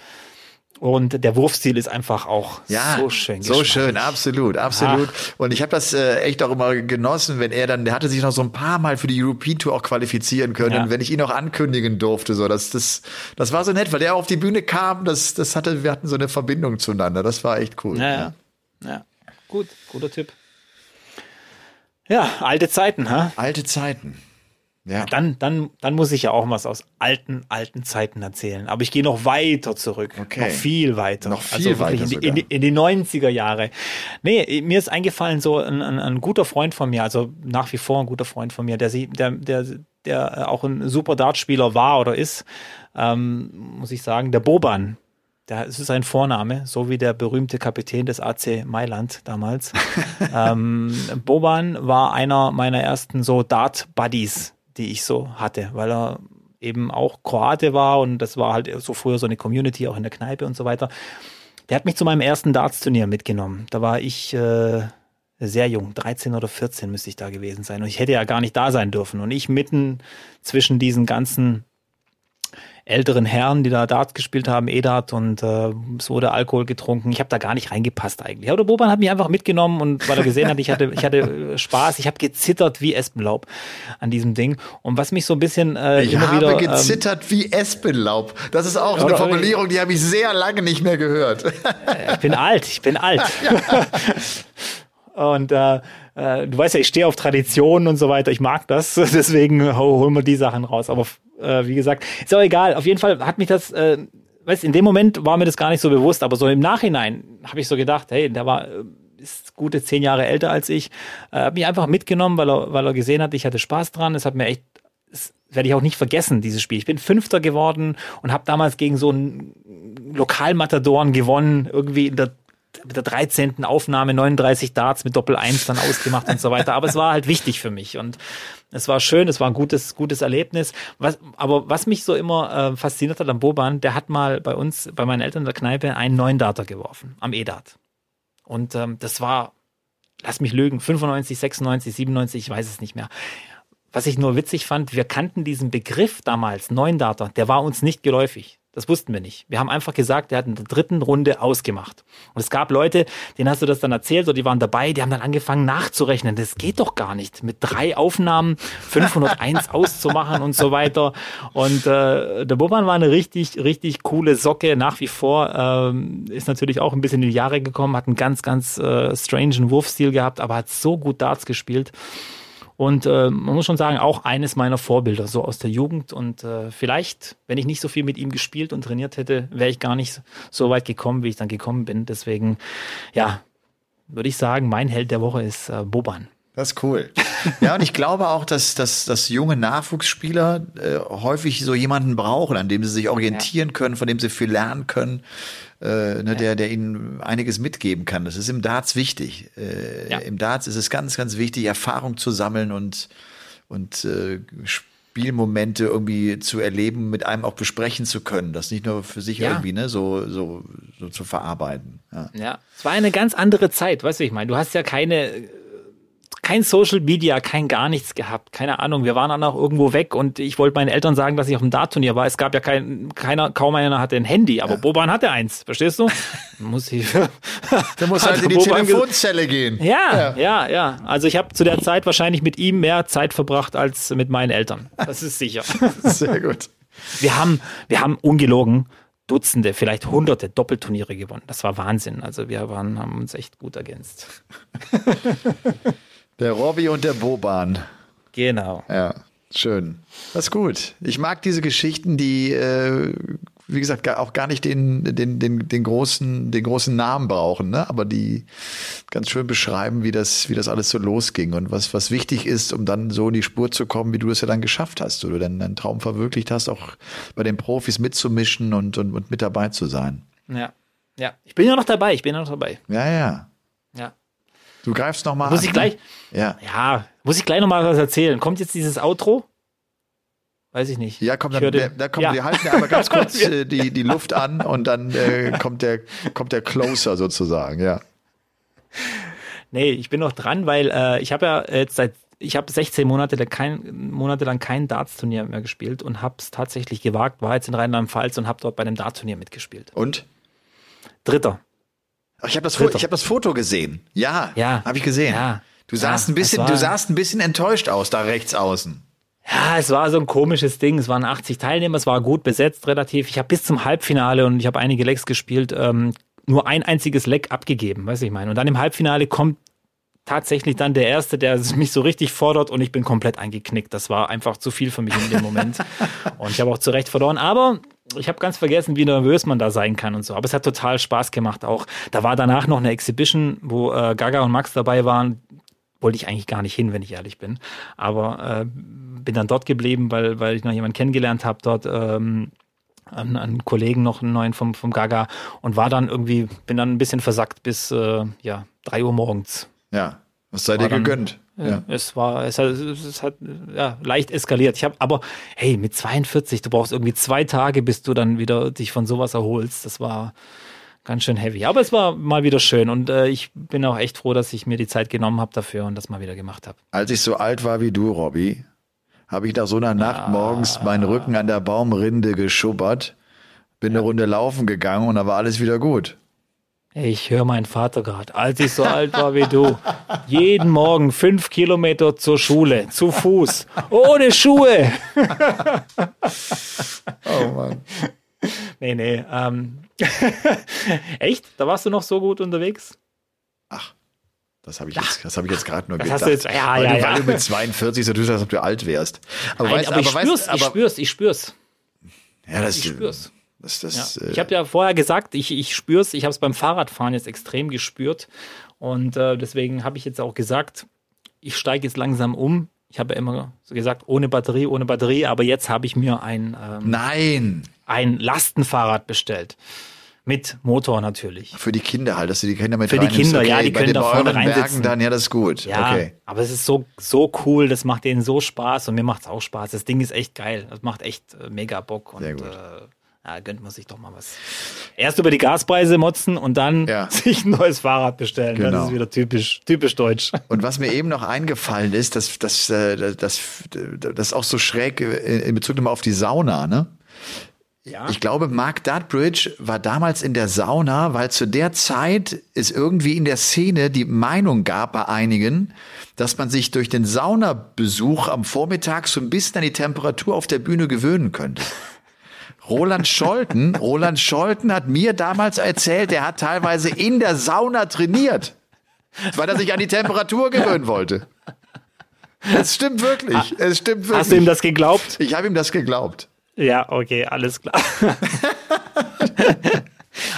Und der Wurfstil ist einfach auch ja, so schön. So schön, absolut, absolut. Ach. Und ich habe das äh, echt auch immer genossen, wenn er dann, der hatte sich noch so ein paar Mal für die European Tour auch qualifizieren können, ja. wenn ich ihn auch ankündigen durfte. So, das, das, das war so nett, weil der auf die Bühne kam, das, das hatte, wir hatten so eine Verbindung zueinander. Das war echt cool. Ja, ja. ja. gut, guter Typ. Ja, alte Zeiten, ha? Alte Zeiten. Ja. Dann, dann, dann muss ich ja auch was aus alten, alten Zeiten erzählen. Aber ich gehe noch weiter zurück. Okay. Noch viel weiter. Noch viel also weiter. In die, in, die, in die 90er Jahre. Nee, mir ist eingefallen, so ein, ein, ein, guter Freund von mir, also nach wie vor ein guter Freund von mir, der, der, der, der auch ein super Dartspieler war oder ist, ähm, muss ich sagen, der Boban. Der, es ist ein Vorname, so wie der berühmte Kapitän des AC Mailand damals. ähm, Boban war einer meiner ersten so Dart-Buddies die ich so hatte, weil er eben auch Kroate war und das war halt so früher so eine Community, auch in der Kneipe und so weiter. Der hat mich zu meinem ersten Darts-Turnier mitgenommen. Da war ich äh, sehr jung, 13 oder 14 müsste ich da gewesen sein. Und ich hätte ja gar nicht da sein dürfen. Und ich mitten zwischen diesen ganzen älteren Herren, die da Dart gespielt haben, Edat und äh, es wurde Alkohol getrunken. Ich habe da gar nicht reingepasst eigentlich. Aber der Boban hat mich einfach mitgenommen und weil er gesehen hat, ich hatte, ich hatte äh, Spaß, ich habe gezittert wie Espenlaub an diesem Ding. Und was mich so ein bisschen äh, ich immer wieder. Ich habe gezittert ähm, wie Espenlaub. Das ist auch eine Formulierung, die habe ich sehr lange nicht mehr gehört. ich bin alt, ich bin alt. Und äh, äh, du weißt ja, ich stehe auf Traditionen und so weiter. Ich mag das, deswegen holen wir die Sachen raus. Aber äh, wie gesagt, ist auch egal. Auf jeden Fall hat mich das, äh, weißt in dem Moment war mir das gar nicht so bewusst, aber so im Nachhinein habe ich so gedacht, hey, der war äh, ist gute zehn Jahre älter als ich, äh, hat mich einfach mitgenommen, weil er, weil er gesehen hat, ich hatte Spaß dran. Es hat mir echt, das werde ich auch nicht vergessen, dieses Spiel. Ich bin Fünfter geworden und habe damals gegen so einen Lokalmatadoren gewonnen, irgendwie in der mit der 13. Aufnahme 39 Darts mit Doppel 1 dann ausgemacht und so weiter. Aber es war halt wichtig für mich und es war schön, es war ein gutes, gutes Erlebnis. Was, aber was mich so immer äh, fasziniert hat am Boban, der hat mal bei uns, bei meinen Eltern in der Kneipe, einen neuen Darter geworfen, am E-Dart. Und ähm, das war, lass mich lügen, 95, 96, 97, ich weiß es nicht mehr. Was ich nur witzig fand, wir kannten diesen Begriff damals, neuen Data, der war uns nicht geläufig. Das wussten wir nicht. Wir haben einfach gesagt, der hat in der dritten Runde ausgemacht. Und es gab Leute, denen hast du das dann erzählt oder die waren dabei, die haben dann angefangen nachzurechnen. Das geht doch gar nicht, mit drei Aufnahmen 501 auszumachen und so weiter. Und äh, der Boban war eine richtig, richtig coole Socke. Nach wie vor ähm, ist natürlich auch ein bisschen in die Jahre gekommen, hat einen ganz, ganz äh, strangen Wurfstil gehabt, aber hat so gut Darts gespielt. Und äh, man muss schon sagen, auch eines meiner Vorbilder, so aus der Jugend. Und äh, vielleicht, wenn ich nicht so viel mit ihm gespielt und trainiert hätte, wäre ich gar nicht so weit gekommen, wie ich dann gekommen bin. Deswegen, ja, würde ich sagen, mein Held der Woche ist äh, Boban. Das ist cool. Ja, und ich glaube auch, dass, dass, dass junge Nachwuchsspieler äh, häufig so jemanden brauchen, an dem sie sich orientieren ja. können, von dem sie viel lernen können, äh, ne, ja. der, der ihnen einiges mitgeben kann. Das ist im Darts wichtig. Äh, ja. Im Darts ist es ganz, ganz wichtig, Erfahrung zu sammeln und, und äh, Spielmomente irgendwie zu erleben, mit einem auch besprechen zu können, das nicht nur für sich ja. irgendwie ne, so, so, so zu verarbeiten. Ja. ja, es war eine ganz andere Zeit, weißt du, ich meine, du hast ja keine kein Social Media, kein gar nichts gehabt. Keine Ahnung. Wir waren dann auch irgendwo weg und ich wollte meinen Eltern sagen, dass ich auf dem Dartturnier war. Es gab ja kein, keiner, kaum einer hatte ein Handy, aber ja. Boban hatte eins. Verstehst du? muss ich. Der muss halt in die Boban Telefonzelle gehen. Ja, ja, ja, ja. Also ich habe zu der Zeit wahrscheinlich mit ihm mehr Zeit verbracht als mit meinen Eltern. Das ist sicher. Sehr gut. Wir haben, wir haben ungelogen Dutzende, vielleicht Hunderte Doppelturniere gewonnen. Das war Wahnsinn. Also wir waren, haben uns echt gut ergänzt. Der Robby und der Boban. Genau. Ja, schön. Das ist gut. Ich mag diese Geschichten, die, äh, wie gesagt, auch gar nicht den, den, den, den, großen, den großen Namen brauchen, ne? aber die ganz schön beschreiben, wie das, wie das alles so losging und was, was wichtig ist, um dann so in die Spur zu kommen, wie du es ja dann geschafft hast, oder dann deinen Traum verwirklicht hast, auch bei den Profis mitzumischen und, und, und mit dabei zu sein. Ja. Ja, ich bin ja noch dabei, ich bin ja noch dabei. Ja, ja. Ja. Du greifst nochmal Muss ich gleich, ja. ja, muss ich gleich nochmal was erzählen. Kommt jetzt dieses Outro? Weiß ich nicht. Ja, komm, dann, der, da kommt, ja. wir halten aber ganz kurz äh, die, die Luft an und dann äh, kommt, der, kommt der Closer sozusagen, ja. Nee, ich bin noch dran, weil äh, ich habe ja jetzt seit, ich habe 16 Monate, kein, Monate lang kein Darts-Turnier mehr gespielt und habe es tatsächlich gewagt, war jetzt in Rheinland-Pfalz und habe dort bei einem Darts-Turnier mitgespielt. Und? Dritter. Ich habe das, hab das Foto gesehen. Ja, ja. habe ich gesehen. Ja. Du sahst ja, ein bisschen, du sahst ein bisschen enttäuscht aus da rechts außen. Ja, es war so ein komisches Ding. Es waren 80 Teilnehmer, es war gut besetzt relativ. Ich habe bis zum Halbfinale und ich habe einige Lecks gespielt, ähm, nur ein einziges Leck abgegeben, weiß ich meine. Und dann im Halbfinale kommt tatsächlich dann der Erste, der mich so richtig fordert und ich bin komplett eingeknickt. Das war einfach zu viel für mich in dem Moment. und ich habe auch zu Recht verloren. Aber ich habe ganz vergessen, wie nervös man da sein kann und so. Aber es hat total Spaß gemacht auch. Da war danach noch eine Exhibition, wo äh, Gaga und Max dabei waren. Wollte ich eigentlich gar nicht hin, wenn ich ehrlich bin. Aber äh, bin dann dort geblieben, weil, weil ich noch jemanden kennengelernt habe dort. Ähm, einen, einen Kollegen noch einen neuen vom, vom Gaga und war dann irgendwie, bin dann ein bisschen versackt bis äh, ja, drei Uhr morgens. Ja, was sei dir gegönnt? Ja. Es war, es hat, es hat ja, leicht eskaliert. Ich habe, aber hey, mit 42, du brauchst irgendwie zwei Tage, bis du dann wieder dich von sowas erholst. Das war ganz schön heavy. Aber es war mal wieder schön und äh, ich bin auch echt froh, dass ich mir die Zeit genommen habe dafür und das mal wieder gemacht habe. Als ich so alt war wie du, Robby, habe ich nach so einer Nacht ah. morgens meinen Rücken an der Baumrinde geschubbert, bin eine Runde laufen gegangen und da war alles wieder gut. Ich höre meinen Vater gerade, als ich so alt war wie du. Jeden Morgen fünf Kilometer zur Schule, zu Fuß, ohne Schuhe. oh Mann. Nee, nee. Ähm. Echt? Da warst du noch so gut unterwegs? Ach, das habe ich, jetzt, das hab ich jetzt gerade nur das gedacht. Hast du jetzt, ja, weil, ja, du, ja. weil du mit 42 so tust, als ob du alt wärst. Aber, Nein, weißt, aber, aber ich, spür's, aber, ich spür's, ich spür's. Ja, das, ich spür's. Das, das, ja. Ich habe ja vorher gesagt, ich, ich spüre es, ich habe es beim Fahrradfahren jetzt extrem gespürt. Und äh, deswegen habe ich jetzt auch gesagt, ich steige jetzt langsam um. Ich habe ja immer so gesagt, ohne Batterie, ohne Batterie, aber jetzt habe ich mir ein, ähm, Nein. ein Lastenfahrrad bestellt. Mit Motor natürlich. Für die Kinder halt, dass du die Kinder mit Für die Kinder, okay, ja, die können da vorne reinsitzen. dann, ja, das ist gut. Ja, okay. aber es ist so, so cool, das macht denen so Spaß und mir macht es auch Spaß. Das Ding ist echt geil. Das macht echt äh, mega Bock. Und, Sehr gut. Äh, ja, gönnt man sich doch mal was. Erst über die Gaspreise motzen und dann ja. sich ein neues Fahrrad bestellen. Genau. Das ist wieder typisch, typisch deutsch. Und was mir eben noch eingefallen ist, dass das, das, das, das auch so schräg in Bezug auf die Sauna, ne? Ja. Ich glaube, Mark Dudbridge war damals in der Sauna, weil zu der Zeit es irgendwie in der Szene die Meinung gab bei einigen, dass man sich durch den Saunabesuch am Vormittag so ein bisschen an die Temperatur auf der Bühne gewöhnen könnte. Roland Scholten, Roland Scholten hat mir damals erzählt, er hat teilweise in der Sauna trainiert, weil er sich an die Temperatur gewöhnen wollte. Es stimmt wirklich. Es stimmt wirklich. Hast du ihm das geglaubt? Ich habe ihm das geglaubt. Ja, okay, alles klar.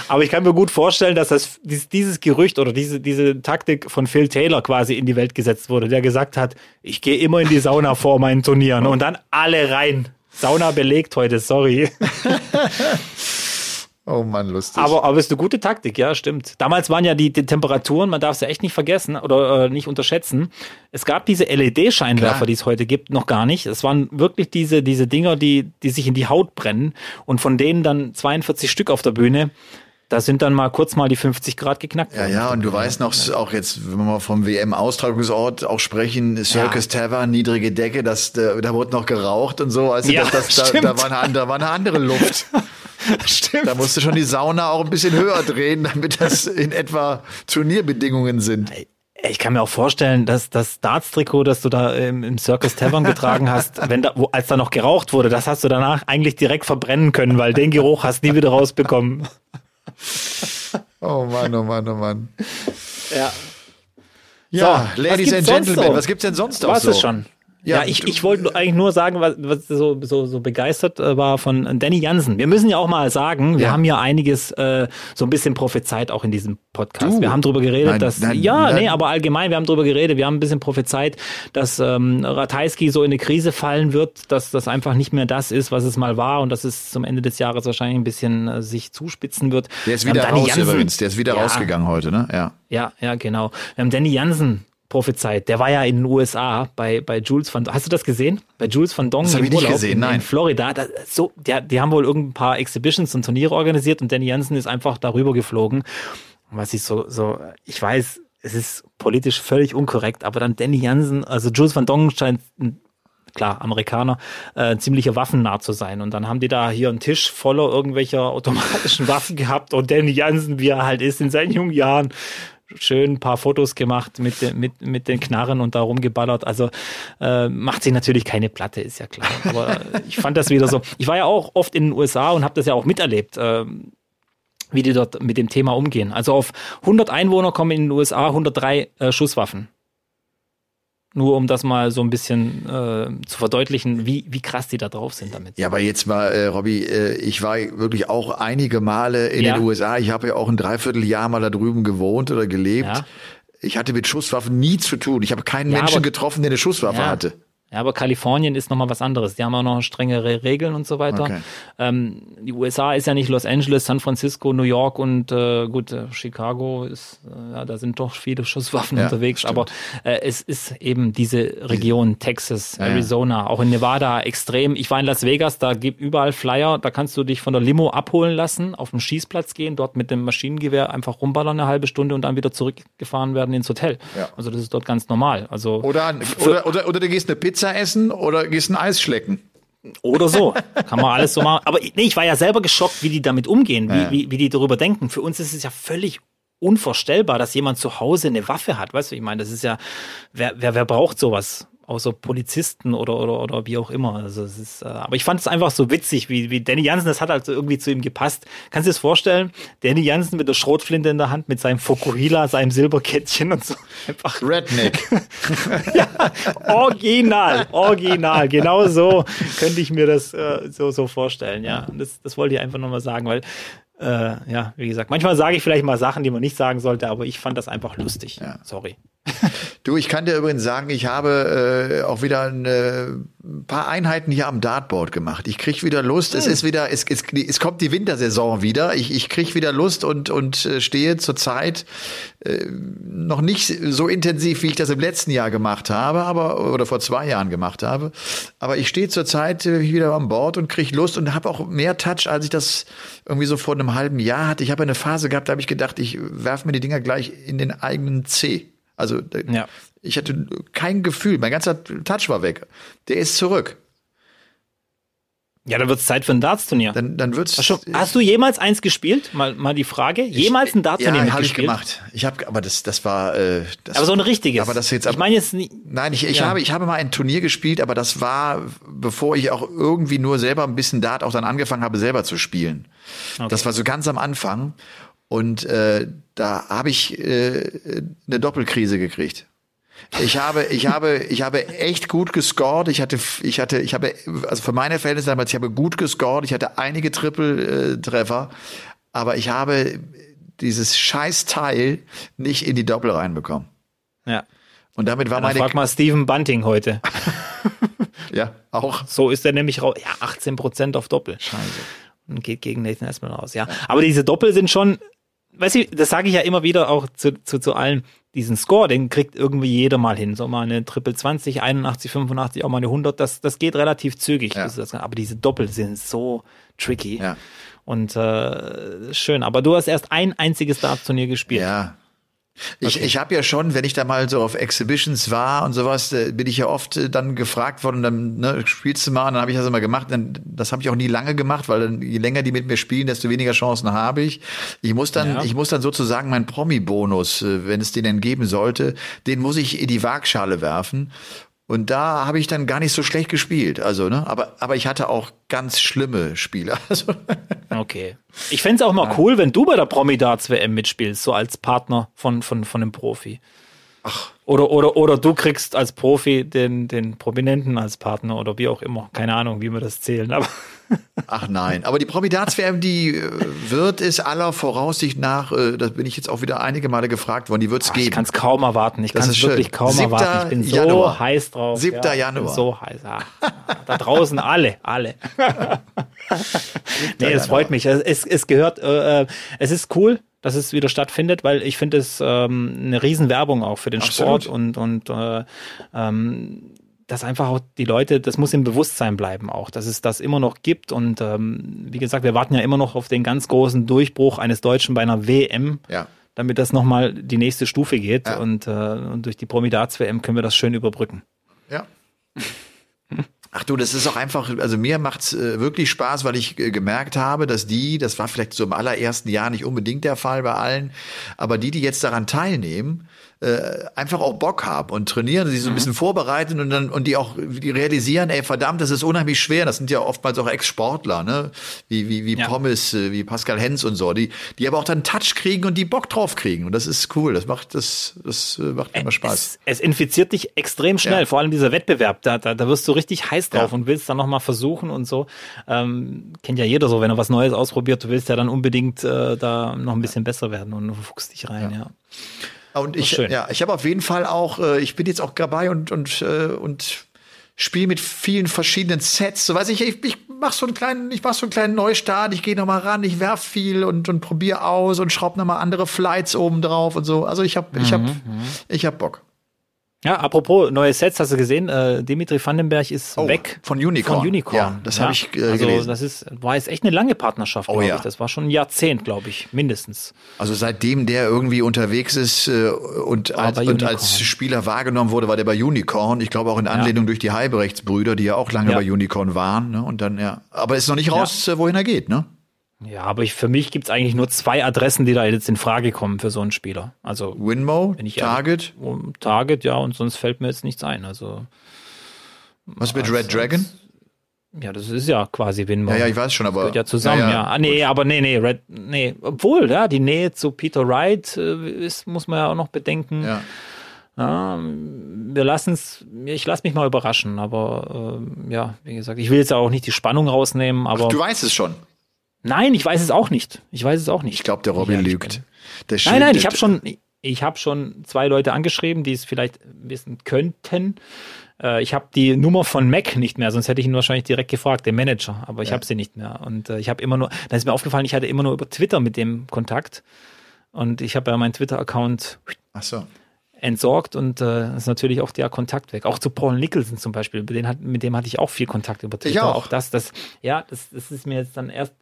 Aber ich kann mir gut vorstellen, dass das, dieses Gerücht oder diese, diese Taktik von Phil Taylor quasi in die Welt gesetzt wurde, der gesagt hat, ich gehe immer in die Sauna vor meinen Turnieren und dann alle rein. Sauna belegt heute, sorry. Oh Mann, lustig. Aber, aber ist eine gute Taktik, ja, stimmt. Damals waren ja die, die Temperaturen, man darf es ja echt nicht vergessen oder äh, nicht unterschätzen. Es gab diese LED-Scheinwerfer, die es heute gibt, noch gar nicht. Es waren wirklich diese, diese Dinger, die, die sich in die Haut brennen und von denen dann 42 Stück auf der Bühne. Da sind dann mal kurz mal die 50 Grad geknackt. Ja, ja, und du weißt noch, auch jetzt, wenn wir mal vom WM-Austragungsort auch sprechen, Circus ja. Tavern, niedrige Decke, das, da, da wurde noch geraucht und so. Also ja, das, das, da, da, war eine, da war eine andere Luft. Stimmt. Da musste schon die Sauna auch ein bisschen höher drehen, damit das in etwa Turnierbedingungen sind. Ich kann mir auch vorstellen, dass das Darts-Trikot, das du da im, im Circus Tavern getragen hast, wenn da, wo, als da noch geraucht wurde, das hast du danach eigentlich direkt verbrennen können, weil den Geruch hast du nie wieder rausbekommen. Oh Mann, oh Mann, oh Mann. Ja. Ja, so, Ladies and Gentlemen, was gibt's denn sonst noch was so? Ist schon? Ja, ja ich, ich wollte eigentlich nur sagen, was, was so, so, so begeistert äh, war von Danny Jansen. Wir müssen ja auch mal sagen, wir ja. haben ja einiges äh, so ein bisschen prophezeit auch in diesem Podcast. Du? Wir haben drüber geredet, nein, dass nein, ja, nein. nee, aber allgemein, wir haben drüber geredet, wir haben ein bisschen prophezeit, dass ähm, Ratajski so in eine Krise fallen wird, dass das einfach nicht mehr das ist, was es mal war und dass es zum Ende des Jahres wahrscheinlich ein bisschen äh, sich zuspitzen wird. Der ist wieder raus Jansen, übrigens, der ist wieder ja, rausgegangen heute, ne? Ja. Ja, ja, genau. Wir haben Danny Jansen prophezeit. Der war ja in den USA bei, bei Jules van Hast du das gesehen? Bei Jules van Dong das im ich Urlaub gesehen, in, nein. in Florida. Da, so, der, die haben wohl irgendein paar Exhibitions und Turniere organisiert und Danny Jansen ist einfach darüber geflogen. Was ich so, so, ich weiß, es ist politisch völlig unkorrekt, aber dann Danny Jansen, also Jules van Dong scheint klar, Amerikaner, äh, ziemlicher Waffennah zu sein. Und dann haben die da hier einen Tisch voller irgendwelcher automatischen Waffen gehabt und Danny Jansen, wie er halt ist in seinen jungen Jahren, schön ein paar Fotos gemacht mit, de, mit, mit den Knarren und da rumgeballert. Also äh, macht sich natürlich keine Platte, ist ja klar. Aber ich fand das wieder so. Ich war ja auch oft in den USA und habe das ja auch miterlebt. Äh, wie die dort mit dem Thema umgehen. Also auf 100 Einwohner kommen in den USA 103 äh, Schusswaffen. Nur um das mal so ein bisschen äh, zu verdeutlichen, wie, wie krass die da drauf sind damit. Ja, aber jetzt mal, äh, Robby, äh, ich war wirklich auch einige Male in ja. den USA. Ich habe ja auch ein Dreivierteljahr mal da drüben gewohnt oder gelebt. Ja. Ich hatte mit Schusswaffen nie zu tun. Ich habe keinen ja, Menschen getroffen, der eine Schusswaffe hatte. Ja, aber Kalifornien ist nochmal was anderes. Die haben auch noch strengere Regeln und so weiter. Okay. Ähm, die USA ist ja nicht Los Angeles, San Francisco, New York und äh, gut, äh, Chicago ist, äh, ja, da sind doch viele Schusswaffen ja, unterwegs. Stimmt. Aber äh, es ist eben diese Region, Texas, ja, Arizona, auch in Nevada extrem. Ich war in Las Vegas, da gibt überall Flyer, da kannst du dich von der Limo abholen lassen, auf den Schießplatz gehen, dort mit dem Maschinengewehr einfach rumballern eine halbe Stunde und dann wieder zurückgefahren werden ins Hotel. Ja. Also das ist dort ganz normal. Also oder, oder, oder, oder du gehst eine Pizza Pizza essen oder gehst ein Eis schlecken. Oder so. Kann man alles so machen. Aber nee, ich war ja selber geschockt, wie die damit umgehen, wie, ja. wie, wie die darüber denken. Für uns ist es ja völlig unvorstellbar, dass jemand zu Hause eine Waffe hat. Weißt du, ich meine, das ist ja, wer, wer, wer braucht sowas? Außer Polizisten oder, oder, oder wie auch immer. Also es ist, äh, aber ich fand es einfach so witzig, wie, wie Danny Jansen, das hat also irgendwie zu ihm gepasst. Kannst du dir das vorstellen? Danny Jansen mit der Schrotflinte in der Hand, mit seinem Fokuhila, seinem Silberkettchen und so. Einfach. Redneck. ja, original, original. Genau so könnte ich mir das äh, so, so vorstellen, ja. Und das, das wollte ich einfach nochmal sagen, weil äh, ja, wie gesagt, manchmal sage ich vielleicht mal Sachen, die man nicht sagen sollte, aber ich fand das einfach lustig. Ja. Sorry. Du, ich kann dir übrigens sagen, ich habe äh, auch wieder ein äh, paar Einheiten hier am Dartboard gemacht. Ich krieg wieder Lust. Hm. Es ist wieder, es, es, es kommt die Wintersaison wieder. Ich, ich krieg wieder Lust und und äh, stehe zurzeit äh, noch nicht so intensiv, wie ich das im letzten Jahr gemacht habe, aber oder vor zwei Jahren gemacht habe. Aber ich stehe zurzeit äh, wieder am Board und krieg Lust und habe auch mehr Touch, als ich das irgendwie so vor einem halben Jahr hatte. Ich habe eine Phase gehabt, da habe ich gedacht, ich werfe mir die Dinger gleich in den eigenen C. Also ja. ich hatte kein Gefühl, mein ganzer Touch war weg. Der ist zurück. Ja, dann wird es Zeit für ein Darts-Turnier. Dann, dann wird's. Hast, hast, du jemals eins gespielt? Mal, mal die Frage. Jemals ein Darts-Turnier ja, habe ich gemacht. Ich habe, aber das, das war. Äh, das, aber so ein richtiges. Aber das jetzt. Ich meine jetzt nie. Nein, ich, ich ja. habe, ich habe mal ein Turnier gespielt, aber das war, bevor ich auch irgendwie nur selber ein bisschen Dart auch dann angefangen habe, selber zu spielen. Okay. Das war so ganz am Anfang. Und äh, da habe ich äh, eine Doppelkrise gekriegt. Ich habe, ich habe, ich habe echt gut gescored. Ich hatte, ich hatte, ich habe, also für meine Verhältnisse damals, ich habe gut gescored. Ich hatte einige Triple-Treffer, aber ich habe dieses Scheißteil nicht in die Doppel reinbekommen. Ja. Und damit war ja, meine. Frag mal Steven Bunting heute. ja, auch. So ist er nämlich raus. Ja, 18 Prozent auf Doppel. Scheiße. Und geht gegen Nathan Asman raus. Ja, aber diese Doppel sind schon weißt du, das sage ich ja immer wieder auch zu, zu, zu allen, diesen Score, den kriegt irgendwie jeder mal hin. So mal eine Triple 20, 81, 85, auch mal eine 100, das, das geht relativ zügig. Ja. Aber diese Doppel sind so tricky. Ja. Und äh, schön. Aber du hast erst ein einziges Darts-Turnier gespielt. Ja, ich, okay. ich habe ja schon, wenn ich da mal so auf Exhibitions war und sowas, äh, bin ich ja oft äh, dann gefragt worden, dann ne, spielst du mal, und dann habe ich das immer gemacht. Dann, das habe ich auch nie lange gemacht, weil dann, je länger die mit mir spielen, desto weniger Chancen habe ich. Ich muss dann, ja. ich muss dann sozusagen meinen Promi-Bonus, äh, wenn es den denn geben sollte, den muss ich in die Waagschale werfen. Und da habe ich dann gar nicht so schlecht gespielt. Also, ne, aber, aber ich hatte auch ganz schlimme Spiele. Also. Okay. Ich fände es auch mal ja. cool, wenn du bei der Promi-Darts WM mitspielst, so als Partner von, von, von einem Profi. Ach. Oder, oder, oder du kriegst als Profi den, den Prominenten als Partner oder wie auch immer. Keine Ahnung, wie wir das zählen, aber. Ach nein, aber die Promi-Darts-WM, die äh, wird es aller Voraussicht nach, äh, da bin ich jetzt auch wieder einige Male gefragt worden, die wird es geben. Ich kann es kaum erwarten, ich kann es wirklich kaum 7. erwarten. Ich bin so Januar. heiß drauf. 7. Ja, Januar. So heiß. Ja. Da draußen alle, alle. nee, es freut mich. Es, es gehört, äh, äh, es ist cool, dass es wieder stattfindet, weil ich finde es ähm, eine Riesenwerbung auch für den Absolut. Sport und, und äh, ähm, dass einfach auch die Leute, das muss im Bewusstsein bleiben auch, dass es das immer noch gibt. Und ähm, wie gesagt, wir warten ja immer noch auf den ganz großen Durchbruch eines Deutschen bei einer WM. Ja. Damit das nochmal die nächste Stufe geht. Ja. Und, äh, und durch die Promidats-WM können wir das schön überbrücken. Ja. Ach du, das ist auch einfach, also mir macht's äh, wirklich Spaß, weil ich äh, gemerkt habe, dass die, das war vielleicht so im allerersten Jahr nicht unbedingt der Fall bei allen, aber die, die jetzt daran teilnehmen, äh, einfach auch Bock haben und trainieren, sich so ein mhm. bisschen vorbereiten und dann und die auch die realisieren, ey verdammt, das ist unheimlich schwer. Das sind ja oftmals auch Ex-Sportler, ne, wie wie wie ja. Pommes, äh, wie Pascal Hens und so, die die aber auch dann Touch kriegen und die Bock drauf kriegen und das ist cool. Das macht das das äh, macht immer Spaß. Es, es infiziert dich extrem schnell, ja. vor allem dieser Wettbewerb, da, da da wirst du richtig heiß drauf ja. und willst dann noch mal versuchen und so. Ähm, kennt ja jeder so, wenn er was Neues ausprobiert, du willst ja dann unbedingt äh, da noch ein bisschen besser werden und du fuchst dich rein, ja. Und ich, ja, ich habe auf jeden Fall auch, äh, ich bin jetzt auch dabei und und äh, und spiele mit vielen verschiedenen Sets. So weiß ich, ich, ich mach so einen kleinen, ich mach so einen kleinen Neustart. Ich gehe noch mal ran, ich werf viel und und probiere aus und schraub noch mal andere Flights oben drauf und so. Also ich habe, ich habe, mhm, mhm. ich habe Bock. Ja, apropos neue Sets, hast du gesehen? Äh, Dimitri Vandenberg ist oh, weg. Von Unicorn. Von Unicorn. Ja, das ja. habe ich äh, also, gelesen. Das ist, war jetzt echt eine lange Partnerschaft, oh, ja. ich. Das war schon ein Jahrzehnt, glaube ich, mindestens. Also seitdem der irgendwie unterwegs ist äh, und, als, und als Spieler wahrgenommen wurde, war der bei Unicorn. Ich glaube auch in Anlehnung ja. durch die Heibrechtsbrüder, die ja auch lange bei Unicorn waren. Ne? Und dann, ja. Aber ist noch nicht raus, äh, wohin er geht, ne? Ja, aber ich, für mich gibt's eigentlich nur zwei Adressen, die da jetzt in Frage kommen für so einen Spieler. Also Winmo, Target, ehrlich, Target, ja, und sonst fällt mir jetzt nichts ein. Also was mit Red Dragon? Ja, das ist ja quasi Winmo. Ja, ja, ich weiß schon, aber das ja zusammen, ja. ja. Ah, nee, aber nee, nee, Red, nee, obwohl, ja, die Nähe zu Peter Wright äh, ist, muss man ja auch noch bedenken. Ja. Ja, wir lassen es, ich lasse mich mal überraschen, aber äh, ja, wie gesagt, ich will jetzt auch nicht die Spannung rausnehmen, aber. Ach, du weißt es schon. Nein, ich weiß es auch nicht. Ich weiß es auch nicht. Ich glaube, der Robin lügt. Der nein, nein, ich habe schon, ich habe schon zwei Leute angeschrieben, die es vielleicht wissen könnten. Äh, ich habe die Nummer von Mac nicht mehr, sonst hätte ich ihn wahrscheinlich direkt gefragt, den Manager, aber ich ja. habe sie nicht mehr. Und äh, ich habe immer nur, da ist mir aufgefallen, ich hatte immer nur über Twitter mit dem Kontakt. Und ich habe ja meinen Twitter-Account so. entsorgt und äh, ist natürlich auch der Kontakt weg. Auch zu Paul Nicholson zum Beispiel, mit dem, hat, mit dem hatte ich auch viel Kontakt über Twitter. Ich auch. auch das, das, ja, das, das ist mir jetzt dann erst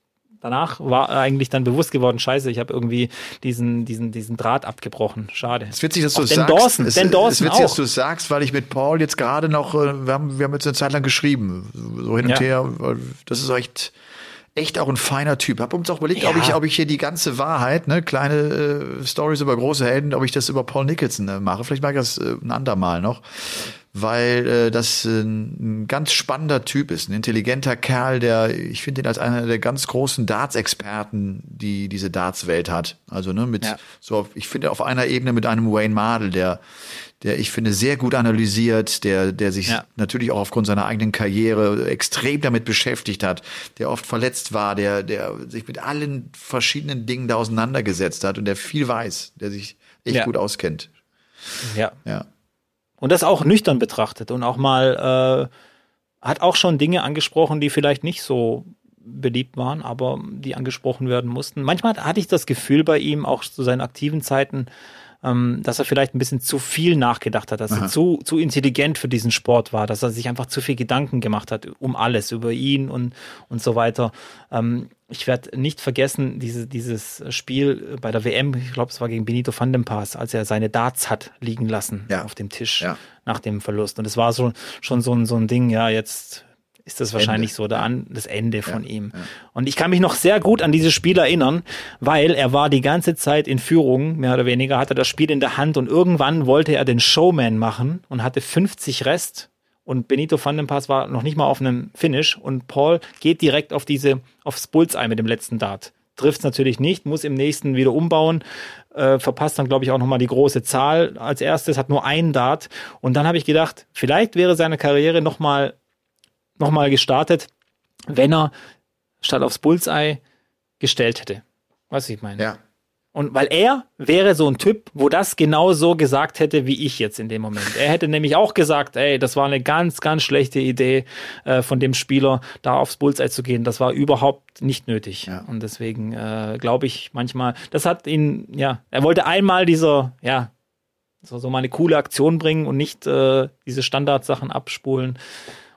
danach war eigentlich dann bewusst geworden, scheiße, ich habe irgendwie diesen, diesen, diesen Draht abgebrochen. Schade. Es ist witzig, dass du es sagst. Dawson, es, Dan Dawson es ist witzig, auch. dass du es sagst, weil ich mit Paul jetzt gerade noch, äh, wir haben, wir haben jetzt eine Zeit lang geschrieben, so hin und ja. her. Das ist echt, echt auch ein feiner Typ. Hab uns auch überlegt, ja. ob ich, ob ich hier die ganze Wahrheit, ne, kleine äh, Stories über große Helden, ob ich das über Paul Nicholson äh, mache. Vielleicht mag ich das äh, ein andermal noch weil äh, das äh, ein ganz spannender Typ ist, ein intelligenter Kerl, der, ich finde ihn als einer der ganz großen Darts-Experten, die diese Darts-Welt hat. Also ne, mit ja. so, ich finde auf einer Ebene mit einem Wayne Mardell, der, der ich finde sehr gut analysiert, der, der sich ja. natürlich auch aufgrund seiner eigenen Karriere extrem damit beschäftigt hat, der oft verletzt war, der, der sich mit allen verschiedenen Dingen da auseinandergesetzt hat und der viel weiß, der sich echt ja. gut auskennt. Ja. Ja. Und das auch nüchtern betrachtet und auch mal äh, hat auch schon Dinge angesprochen, die vielleicht nicht so beliebt waren, aber die angesprochen werden mussten. Manchmal hatte ich das Gefühl bei ihm, auch zu seinen aktiven Zeiten, ähm, dass er vielleicht ein bisschen zu viel nachgedacht hat, dass Aha. er zu, zu intelligent für diesen Sport war, dass er sich einfach zu viel Gedanken gemacht hat um alles, über ihn und, und so weiter. Ähm, ich werde nicht vergessen, diese, dieses Spiel bei der WM, ich glaube, es war gegen Benito van den Paas, als er seine Darts hat liegen lassen ja. auf dem Tisch ja. nach dem Verlust. Und es war so, schon so ein, so ein Ding, ja, jetzt ist das wahrscheinlich Ende. so der An das Ende von ja, ihm. Ja. Und ich kann mich noch sehr gut an dieses Spiel erinnern, weil er war die ganze Zeit in Führung, mehr oder weniger, hatte das Spiel in der Hand und irgendwann wollte er den Showman machen und hatte 50 Rest und Benito van den Pass war noch nicht mal auf einem Finish und Paul geht direkt auf diese, aufs Bullseye mit dem letzten Dart. Trifft es natürlich nicht, muss im nächsten wieder umbauen, äh, verpasst dann, glaube ich, auch nochmal die große Zahl als erstes, hat nur einen Dart. Und dann habe ich gedacht, vielleicht wäre seine Karriere nochmal nochmal gestartet, wenn er statt aufs Bullseye gestellt hätte. Was ich meine. Ja. Und weil er wäre so ein Typ, wo das genau so gesagt hätte, wie ich jetzt in dem Moment. Er hätte nämlich auch gesagt, ey, das war eine ganz, ganz schlechte Idee äh, von dem Spieler, da aufs Bullseye zu gehen. Das war überhaupt nicht nötig. Ja. Und deswegen äh, glaube ich manchmal, das hat ihn, ja, er wollte einmal dieser, ja, so, so mal eine coole Aktion bringen und nicht äh, diese Standardsachen abspulen.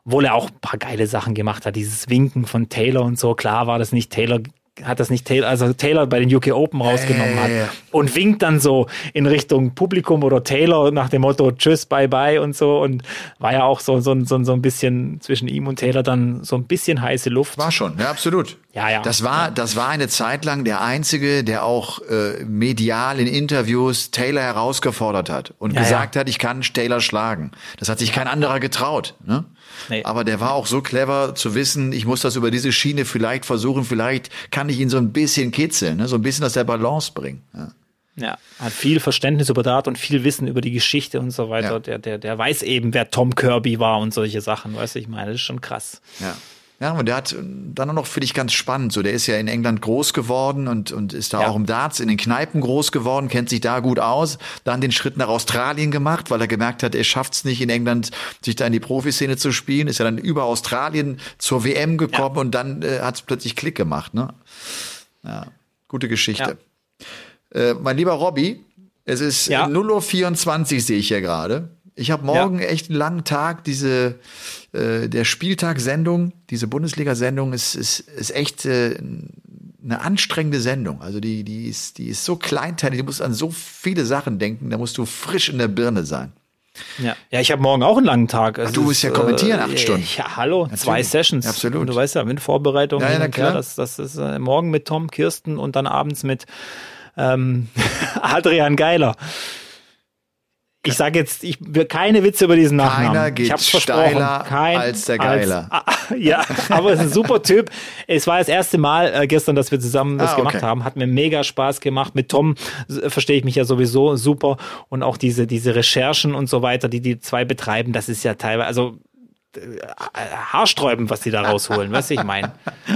Obwohl er auch ein paar geile Sachen gemacht hat. Dieses Winken von Taylor und so. Klar war das nicht Taylor hat das nicht Taylor, also Taylor bei den UK Open rausgenommen hat und winkt dann so in Richtung Publikum oder Taylor nach dem Motto Tschüss, bye bye und so und war ja auch so, so, so, so ein bisschen zwischen ihm und Taylor dann so ein bisschen heiße Luft. War schon, ja, absolut. Ja, ja. Das war, das war eine Zeit lang der einzige, der auch äh, medial in Interviews Taylor herausgefordert hat und ja, gesagt ja. hat, ich kann Taylor schlagen. Das hat sich kein anderer getraut. Ne? Nee. Aber der war auch so clever zu wissen, ich muss das über diese Schiene vielleicht versuchen, vielleicht kann ich ihn so ein bisschen kitzeln, ne? so ein bisschen aus der Balance bringen. Ja. Ja, hat viel Verständnis über Dart und viel Wissen über die Geschichte und so weiter. Ja. Der, der, der weiß eben, wer Tom Kirby war und solche Sachen, weißt du, ich meine, das ist schon krass. Ja. Ja, und der hat dann auch noch, finde ich, ganz spannend. So, der ist ja in England groß geworden und, und ist da ja. auch im Darts in den Kneipen groß geworden, kennt sich da gut aus. Dann den Schritt nach Australien gemacht, weil er gemerkt hat, er schafft es nicht in England, sich da in die Profiszene zu spielen. Ist ja dann über Australien zur WM gekommen ja. und dann äh, hat es plötzlich Klick gemacht. Ne? Ja, gute Geschichte. Ja. Äh, mein lieber Robby, es ist ja. 0.24 Uhr sehe ich hier gerade. Ich habe morgen echt einen langen Tag, diese äh, der Spieltagssendung, diese Bundesliga-Sendung ist, ist, ist echt äh, eine anstrengende Sendung. Also die, die, ist, die ist so kleinteilig, du musst an so viele Sachen denken, da musst du frisch in der Birne sein. Ja, ja ich habe morgen auch einen langen Tag. Ach, du musst ja kommentieren, äh, acht Stunden. Ja, hallo, Natürlich. zwei Sessions. Absolut. Und du weißt ja, mit Vorbereitung. Ja, ja, klar. Das, das ist äh, morgen mit Tom Kirsten und dann abends mit ähm, Adrian Geiler. Ich sage jetzt, ich will keine Witze über diesen Nachnamen. Keiner geht ich hab's steiler Kein, als der Geiler. Als, ja, aber es ist ein super Typ. Es war das erste Mal äh, gestern, dass wir zusammen das ah, okay. gemacht haben. Hat mir mega Spaß gemacht. Mit Tom äh, verstehe ich mich ja sowieso super. Und auch diese, diese Recherchen und so weiter, die die zwei betreiben, das ist ja teilweise, also äh, haarsträubend, was die da rausholen, du, ich meine.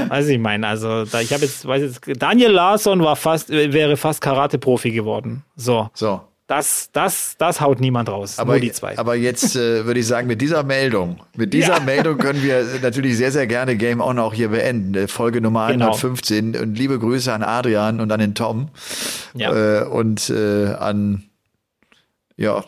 Weiß ich meine, also da, ich habe jetzt, weiß jetzt, Daniel Larsson war fast, wäre fast Karate-Profi geworden. So. So. Das, das, das haut niemand raus. Aber, nur die zwei. aber jetzt äh, würde ich sagen, mit dieser Meldung, mit dieser ja. Meldung können wir natürlich sehr, sehr gerne Game On auch hier beenden. Äh, Folge Nummer genau. 115. Und liebe Grüße an Adrian und an den Tom. Ja. Äh, und äh, an, ja,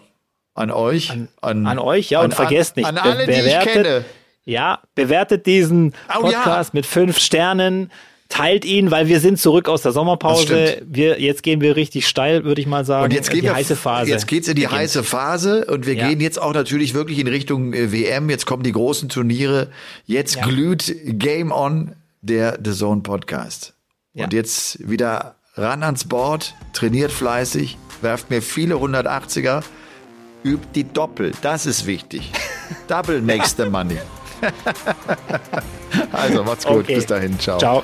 an euch. An, an, an euch, ja, an, und vergesst nicht. An alle, bewertet, die ich kenne. Ja, bewertet diesen oh, Podcast ja. mit fünf Sternen teilt ihn, weil wir sind zurück aus der Sommerpause. Wir, jetzt gehen wir richtig steil, würde ich mal sagen. Und jetzt geht die heiße Phase. Jetzt geht's in die Beginnt. heiße Phase und wir ja. gehen jetzt auch natürlich wirklich in Richtung äh, WM. Jetzt kommen die großen Turniere. Jetzt ja. glüht Game On, der The Zone Podcast. Ja. Und jetzt wieder ran ans Board, trainiert fleißig, werft mir viele 180er, übt die Doppel. Das ist wichtig. Double makes the money. also macht's gut. Okay. Bis dahin. Ciao. Ciao.